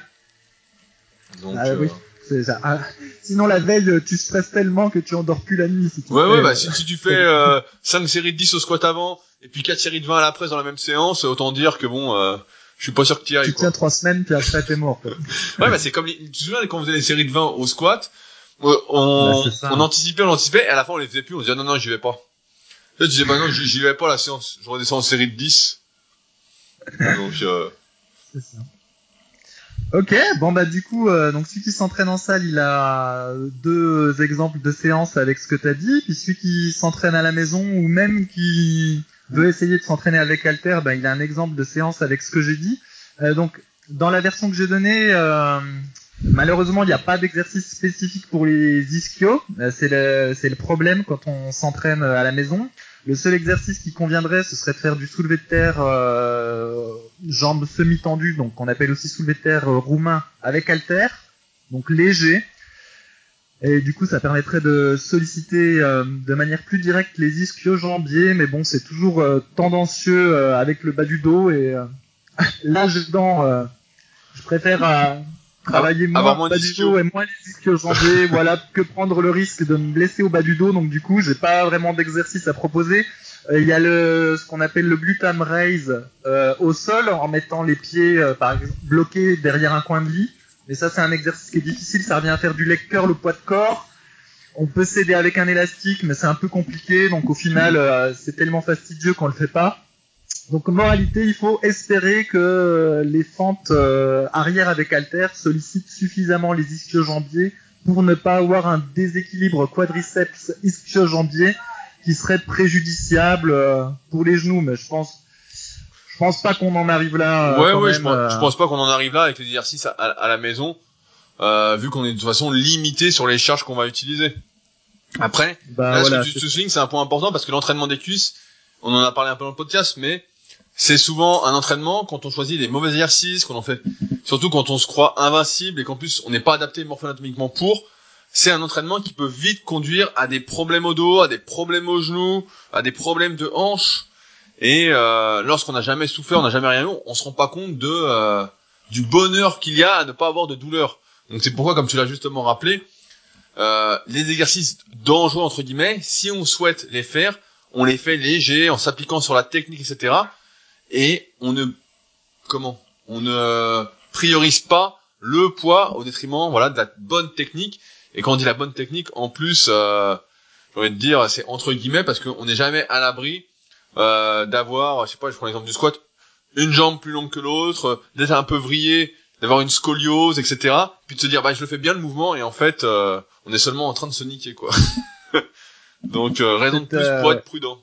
Donc, Ah oui. c'est ça. Ah, sinon la veille euh, tu stresses tellement que tu endors plus la nuit. Si tu Ouais, fais, ouais, euh, bah, si, si tu <laughs> fais euh, 5 séries de 10 au squat avant, et puis 4 séries de 20 à la presse dans la même séance, autant dire que bon, euh, je suis pas sûr que t'y ailles, tu quoi. tiens trois semaines puis après t'es mort. Quoi. <laughs> Ouais, bah, c'est comme, les... tu te souviens quand on faisait les séries de 20 au squat, euh, on, Bah, on anticipait, on anticipait, et à la fin on les faisait plus, on disait non, non, j'y vais pas. Tu disais bah non, j'y vais pas la séance, je redescends en série de 10. Donc, euh. Ok, bon bah du coup, euh, donc celui qui s'entraîne en salle, il a deux exemples de séances avec ce que t'as dit, puis celui qui s'entraîne à la maison ou même qui veut essayer de s'entraîner avec Alter, bah, il a un exemple de séance avec ce que j'ai dit. Euh, donc dans la version que j'ai donnée, malheureusement il n'y a pas d'exercice spécifique pour les ischios, c'est le problème quand on s'entraîne à la maison. Le seul exercice qui conviendrait, ce serait de faire du soulevé de terre euh, jambes semi-tendues, donc qu'on appelle aussi soulevé de terre euh, roumain avec halter, donc léger. Et du coup, ça permettrait de solliciter euh, de manière plus directe les ischio-jambiers, mais bon, c'est toujours euh, tendancieux avec le bas du dos. Et <laughs> là, je, je préfère travailler moins avoir moins bas du dos et moins les <laughs> voilà, que prendre le risque de me blesser au bas du dos. Donc du coup, j'ai pas vraiment d'exercice à proposer. Euh, Il y a le ce qu'on appelle le glutam raise euh, au sol en mettant les pieds euh, par exemple bloqués derrière un coin de lit. Mais ça c'est un exercice qui est difficile, ça revient à faire du leg curl au poids de corps. On peut s'aider avec un élastique, mais c'est un peu compliqué, donc au final euh, c'est tellement fastidieux qu'on le fait pas. Donc moralité, il faut espérer que les fentes euh, arrière avec halter sollicitent suffisamment les ischio-jambiers pour ne pas avoir un déséquilibre quadriceps ischio-jambier qui serait préjudiciable euh, pour les genoux. Mais je pense, je pense pas qu'on en arrive là. euh, ouais, ouais, même, je pense, euh, je pense pas qu'on en arrive là avec les exercices à, à- à la maison, euh, vu qu'on est de toute façon limité sur les charges qu'on va utiliser. Après, bah, là, voilà, ce que tu te soulignes, c'est un point important parce que l'entraînement des cuisses, on en a parlé un peu dans le podcast, mais c'est souvent un entraînement quand on choisit les mauvais exercices, quand on fait, surtout quand on se croit invincible et qu'en plus on n'est pas adapté morpho-anatomiquement pour, c'est un entraînement qui peut vite conduire à des problèmes au dos, à des problèmes aux genoux, à des problèmes de hanches. Et euh, lorsqu'on n'a jamais souffert, on n'a jamais rien eu, on se rend pas compte de euh, du bonheur qu'il y a à ne pas avoir de douleur. Donc c'est pourquoi, comme tu l'as justement rappelé, euh, les exercices dangereux entre guillemets, si on souhaite les faire, on les fait légers, en s'appliquant sur la technique, etc. Et on ne comment? On ne priorise pas le poids au détriment voilà de la bonne technique. Et quand on dit la bonne technique, en plus, euh, j'ai envie de dire, c'est entre guillemets parce qu'on n'est jamais à l'abri euh, d'avoir, je sais pas, je prends l'exemple du squat, une jambe plus longue que l'autre, euh, d'être un peu vrillé, d'avoir une scoliose, etc. Puis de se dire, bah je le fais bien le mouvement et en fait, euh, on est seulement en train de se niquer quoi. <laughs> Donc euh, raison de plus euh, pour ouais. être prudent.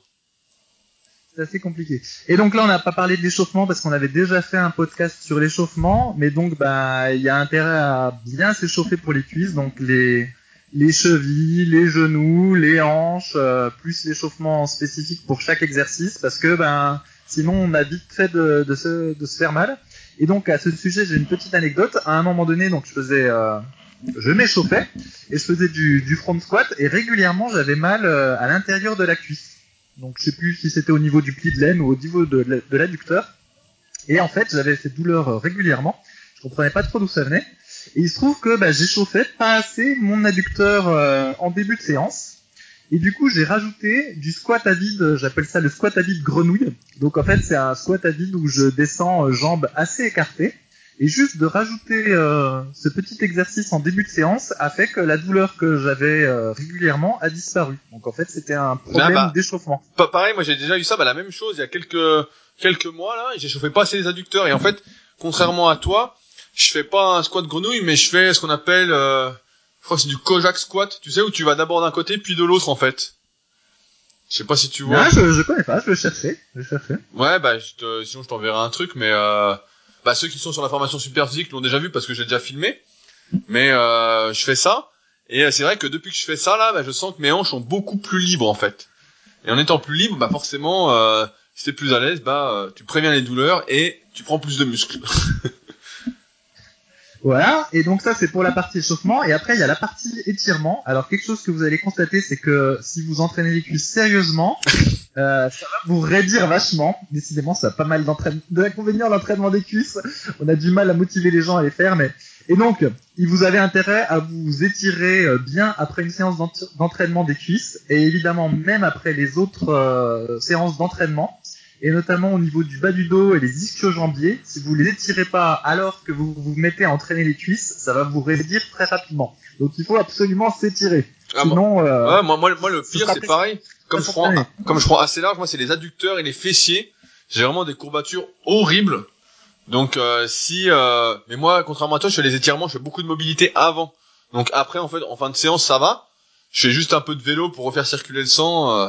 C'est assez compliqué. Et donc là, on n'a pas parlé de l'échauffement parce qu'on avait déjà fait un podcast sur l'échauffement, mais donc bah il y a intérêt à bien s'échauffer pour les cuisses, donc les les chevilles, les genoux, les hanches, euh, plus l'échauffement spécifique pour chaque exercice, parce que ben sinon on a vite fait de, se faire mal. Et donc à ce sujet, j'ai une petite anecdote. À un moment donné, donc je faisais euh, je m'échauffais et je faisais du, du front squat et régulièrement j'avais mal euh, à l'intérieur de la cuisse. Donc je sais plus si c'était au niveau du pli de laine ou au niveau de, l'adducteur. Et en fait, j'avais cette douleur euh, régulièrement. Je comprenais pas trop d'où ça venait. Et il se trouve que bah, j'échauffais pas assez mon adducteur euh, en début de séance. Et du coup, j'ai rajouté du squat à vide, j'appelle ça le squat à vide grenouille. Donc en fait, c'est un squat à vide où je descends euh, jambes assez écartées. Et juste de rajouter euh, ce petit exercice en début de séance a fait que la douleur que j'avais euh, régulièrement a disparu. Donc en fait, c'était un problème bah, d'échauffement. Pas pareil, moi j'ai déjà eu ça, bah, la même chose il y a quelques quelques mois là, j'ai chauffé pas assez les adducteurs et en fait, contrairement à toi, je fais pas un squat grenouille, mais je fais ce qu'on appelle, euh, je crois que c'est du Kojak squat, tu sais où tu vas d'abord d'un côté puis de l'autre en fait. Je sais pas si tu vois. Ah, je, je connais pas, je vais chercher, je vais chercher. Ouais, bah je te, sinon je t'enverrai un truc, mais euh, bah ceux qui sont sur la formation super physique l'ont déjà vu parce que j'ai déjà filmé. Mais euh, je fais ça et euh, c'est vrai que depuis que je fais ça là, bah, je sens que mes hanches sont beaucoup plus libres en fait. Et en étant plus libre, bah forcément, euh, si t'es plus à l'aise, bah euh, tu préviens les douleurs et tu prends plus de muscles. <laughs> Voilà, et donc ça c'est pour la partie échauffement, et après il y a la partie étirement. Alors quelque chose que vous allez constater, c'est que si vous entraînez les cuisses sérieusement, <laughs> euh, ça va vous raidir vachement. Décidément, ça a pas mal d'entraînement, d'inconvénients l'entraînement des cuisses. On a du mal à motiver les gens à les faire, mais et donc il vous avez intérêt à vous étirer euh, bien après une séance d'entraînement des cuisses, et évidemment même après les autres euh, séances d'entraînement et notamment au niveau du bas du dos et les ischio-jambiers. Si vous les étirez pas alors que vous vous mettez à entraîner les cuisses, ça va vous raidir très rapidement. Donc il faut absolument s'étirer. Ah, Sinon, euh, ouais, moi, moi, moi le pire c'est pareil. Comme je prends, comme je prends assez large, moi c'est les adducteurs et les fessiers. J'ai vraiment des courbatures horribles. Donc euh, si, euh, mais moi contrairement à toi, je fais les étirements, je fais beaucoup de mobilité avant. Donc après en fait, en fin de séance ça va. Je fais juste un peu de vélo pour refaire circuler le sang euh,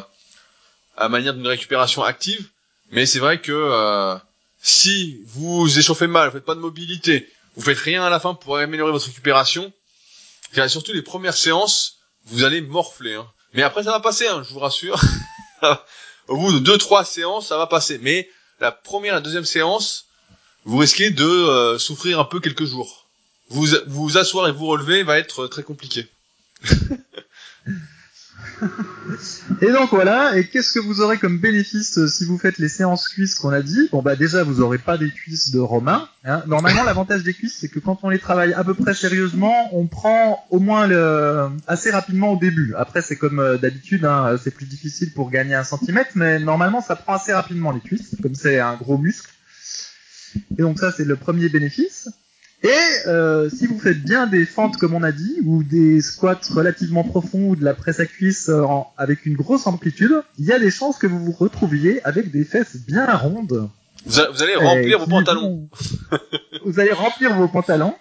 à manière d'une récupération active. Mais c'est vrai que euh, si vous échauffez mal, vous faites pas de mobilité, vous faites rien à la fin pour améliorer votre récupération, surtout les premières séances, vous allez morfler. Hein. Mais après ça va passer, hein, je vous rassure. <laughs> Au bout de deux trois séances, ça va passer. Mais la première et la deuxième séance, vous risquez de euh, souffrir un peu quelques jours. Vous vous asseoir et vous relever va être euh, très compliqué. <laughs> Et donc voilà, et qu'est-ce que vous aurez comme bénéfice euh, si vous faites les séances cuisses qu'on a dit? Bon bah déjà vous aurez pas des cuisses de Romain. Hein. Normalement l'avantage des cuisses c'est que quand on les travaille à peu près sérieusement, on prend au moins assez rapidement au début. Après c'est comme euh, d'habitude, hein, c'est plus difficile pour gagner un centimètre, mais normalement ça prend assez rapidement les cuisses, comme c'est un gros muscle. Et donc ça c'est le premier bénéfice. Et euh, si vous faites bien des fentes comme on a dit, ou des squats relativement profonds, ou de la presse à cuisse euh, en- avec une grosse amplitude, il y a des chances que vous vous retrouviez avec des fesses bien rondes. Vous, a- vous allez et remplir vos pantalons. vont- <laughs> <laughs> vous allez remplir vos pantalons,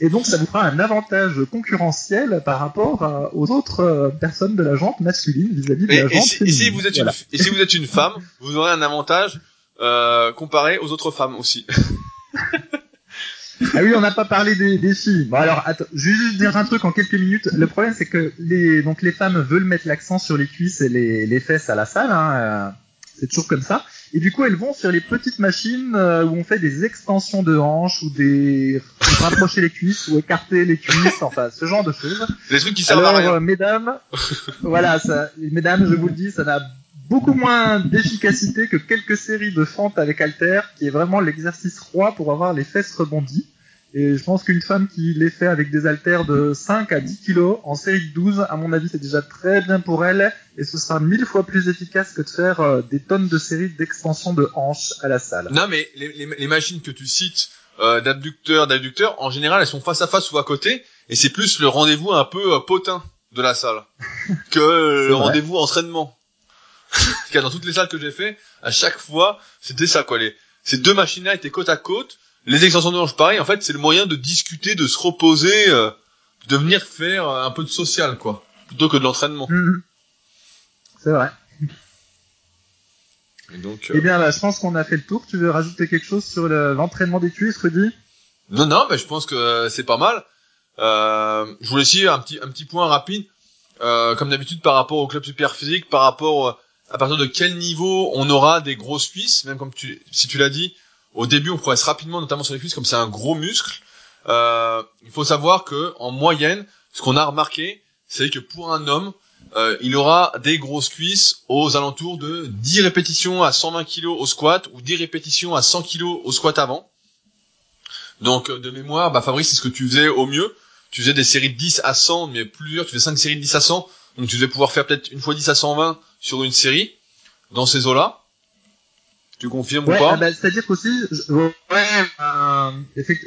et donc ça vous fera un avantage concurrentiel par rapport à- aux autres euh, personnes de la jante masculine vis-à-vis de Et, la et jante et si féminine. vous êtes Voilà. une, et si vous êtes une femme, vous aurez un avantage euh, comparé aux autres femmes aussi. <laughs> Ah oui, on n'a pas parlé des, des filles. Bon alors, attends, je vais juste dire un truc en quelques minutes. Le problème, c'est que les donc les femmes veulent mettre l'accent sur les cuisses et les, les fesses à la salle. Hein, euh, c'est toujours comme ça. Et du coup, elles vont sur les petites machines euh, où on fait des extensions de hanches ou des rapprocher les cuisses ou écarter les cuisses, enfin ce genre de choses. Des trucs qui servent Alors, à rien. euh, mesdames, voilà, ça, mesdames, je vous le dis, ça n'a beaucoup moins d'efficacité que quelques séries de fentes avec halter, qui est vraiment l'exercice roi pour avoir les fesses rebondies. Et je pense qu'une femme qui les fait avec des haltères de 5 à 10 kilos en série de 12, à mon avis, c'est déjà très bien pour elle, et ce sera mille fois plus efficace que de faire euh, des tonnes de séries d'extensions de hanches à la salle. Non, mais les, les, les machines que tu cites euh, d'abducteurs, d'adducteurs, en général, elles sont face à face ou à côté, et c'est plus le rendez-vous un peu euh, potin de la salle <laughs> que le rendez-vous entraînement. <laughs> Car dans toutes les salles que j'ai fait, à chaque fois, c'était ça quoi. Les, ces deux machines-là étaient côte à côte. Les extensions de hanches, pareil. En fait, c'est le moyen de discuter, de se reposer, euh, de venir faire euh, un peu de social quoi, plutôt que de l'entraînement. Mhm. C'est vrai. Et donc, euh, Eh bien, là, je pense qu'on a fait le tour. Tu veux rajouter quelque chose sur le- l'entraînement des cuisses, Rudy? Non, non, mais je pense que euh, c'est pas mal. Euh, je voulais aussi un petit, un petit point rapide, euh, comme d'habitude par rapport au club super physique, par rapport à partir de quel niveau on aura des grosses cuisses, même comme tu, si tu l'as dit, au début on progresse rapidement, notamment sur les cuisses, comme c'est un gros muscle. Euh, il faut savoir que en moyenne, ce qu'on a remarqué, c'est que pour un homme, euh, il aura des grosses cuisses aux alentours de 10 répétitions à 120 kg au squat ou 10 répétitions à 100 kg au squat avant. Donc de mémoire, bah Fabrice, c'est ce que tu faisais au mieux. Tu faisais des séries de 10 à 100, mais plusieurs, tu faisais 5 séries de 10 à 100. Donc tu devais pouvoir faire peut-être une fois 10 à 120 sur une série dans ces eaux-là. Tu confirmes ouais, ou pas ah bah, C'est-à-dire qu'aussi, je- ouais, euh,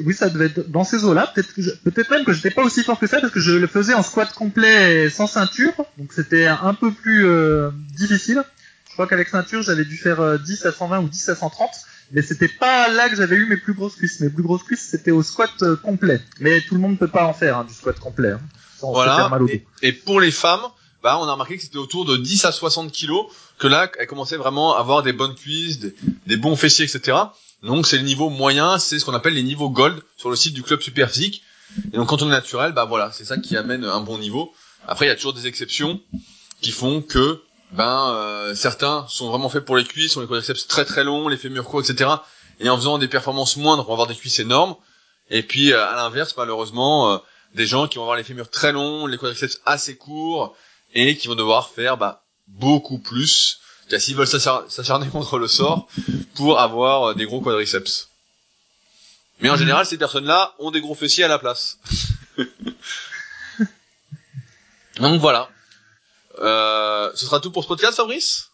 oui, ça devait être dans ces eaux-là. Peut-être, que je- peut-être même que j'étais pas aussi fort que ça parce que je le faisais en squat complet et sans ceinture, donc c'était un peu plus euh, difficile. Je crois qu'avec ceinture, j'avais dû faire euh, 10 à 120 ou 10 à 130, mais c'était pas là que j'avais eu mes plus grosses cuisses. Mes plus grosses cuisses, c'était au squat euh, complet. Mais tout le monde peut pas en faire hein, du squat complet. Hein, sans se Voilà. faire mal au dos. Et, et pour les femmes, bah, on a remarqué que c'était autour de 10 à 60 kilos que là, elles commençaient vraiment à avoir des bonnes cuisses, des, des bons fessiers, etc. Donc, c'est le niveau moyen, c'est ce qu'on appelle les niveaux gold sur le site du club Superphysique. Et donc, quand on est naturel, bah voilà, c'est ça qui amène un bon niveau. Après, il y a toujours des exceptions qui font que, ben, euh, certains sont vraiment faits pour les cuisses, ont les quadriceps très très longs, les fémurs courts, etc. Et en faisant des performances moindres, on va avoir des cuisses énormes. Et puis, euh, à l'inverse, malheureusement, euh, des gens qui vont avoir les fémurs très longs, les quadriceps assez courts, et qui vont devoir faire bah, beaucoup plus, s'ils veulent s'achar- s'acharner contre le sort, pour avoir euh, des gros quadriceps. Mais en Mhm. général, ces personnes-là ont des gros fessiers à la place. <laughs> Donc voilà. Euh, ce sera tout pour ce podcast, Fabrice?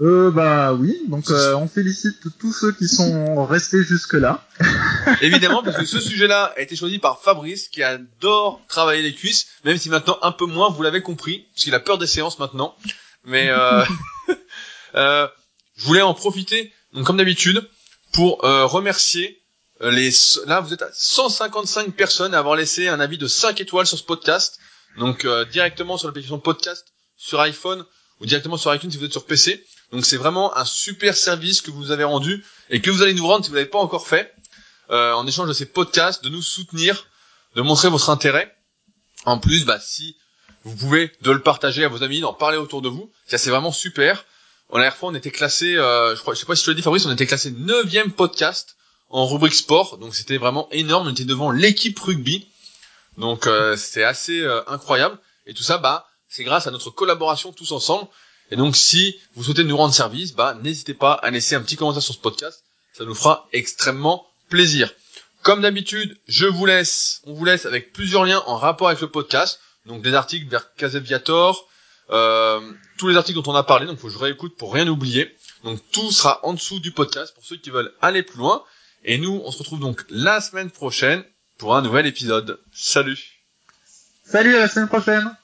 Euh, bah oui, donc euh, on félicite tous ceux qui sont restés jusque là. <laughs> Évidemment, parce que ce sujet-là a été choisi par Fabrice, qui adore travailler les cuisses, même si maintenant un peu moins, vous l'avez compris, parce qu'il a peur des séances maintenant. Mais euh, <laughs> euh, je voulais en profiter, donc comme d'habitude, pour euh, remercier euh, les... Là, vous êtes à 155 personnes à avoir laissé un avis de 5 étoiles sur ce podcast, donc euh, directement sur l'application podcast sur iPhone ou directement sur iTunes si vous êtes sur PC. Donc c'est vraiment un super service que vous avez rendu et que vous allez nous rendre si vous l'avez pas encore fait euh, en échange de ces podcasts, de nous soutenir, de montrer votre intérêt. En plus, bah, si vous pouvez de le partager à vos amis, d'en parler autour de vous, ça c'est vraiment super. On la dernière fois, on était classé, euh, je crois, je sais pas si tu l'as dit Fabrice, on était classé neuvième podcast en rubrique sport, donc c'était vraiment énorme. On était devant l'équipe rugby, donc euh, assez euh, incroyable. Et tout ça, bah, c'est grâce à notre collaboration tous ensemble. Et donc, si vous souhaitez nous rendre service, bah, n'hésitez pas à laisser un petit commentaire sur ce podcast. Ça nous fera extrêmement plaisir. Comme d'habitude, je vous laisse, on vous laisse avec plusieurs liens en rapport avec le podcast. Donc des articles vers Caseviator, euh, tous les articles dont on a parlé, donc faut que je réécoute pour rien oublier. Donc tout sera en dessous du podcast pour ceux qui veulent aller plus loin. Et nous, on se retrouve donc la semaine prochaine pour un nouvel épisode. Salut Salut à la semaine prochaine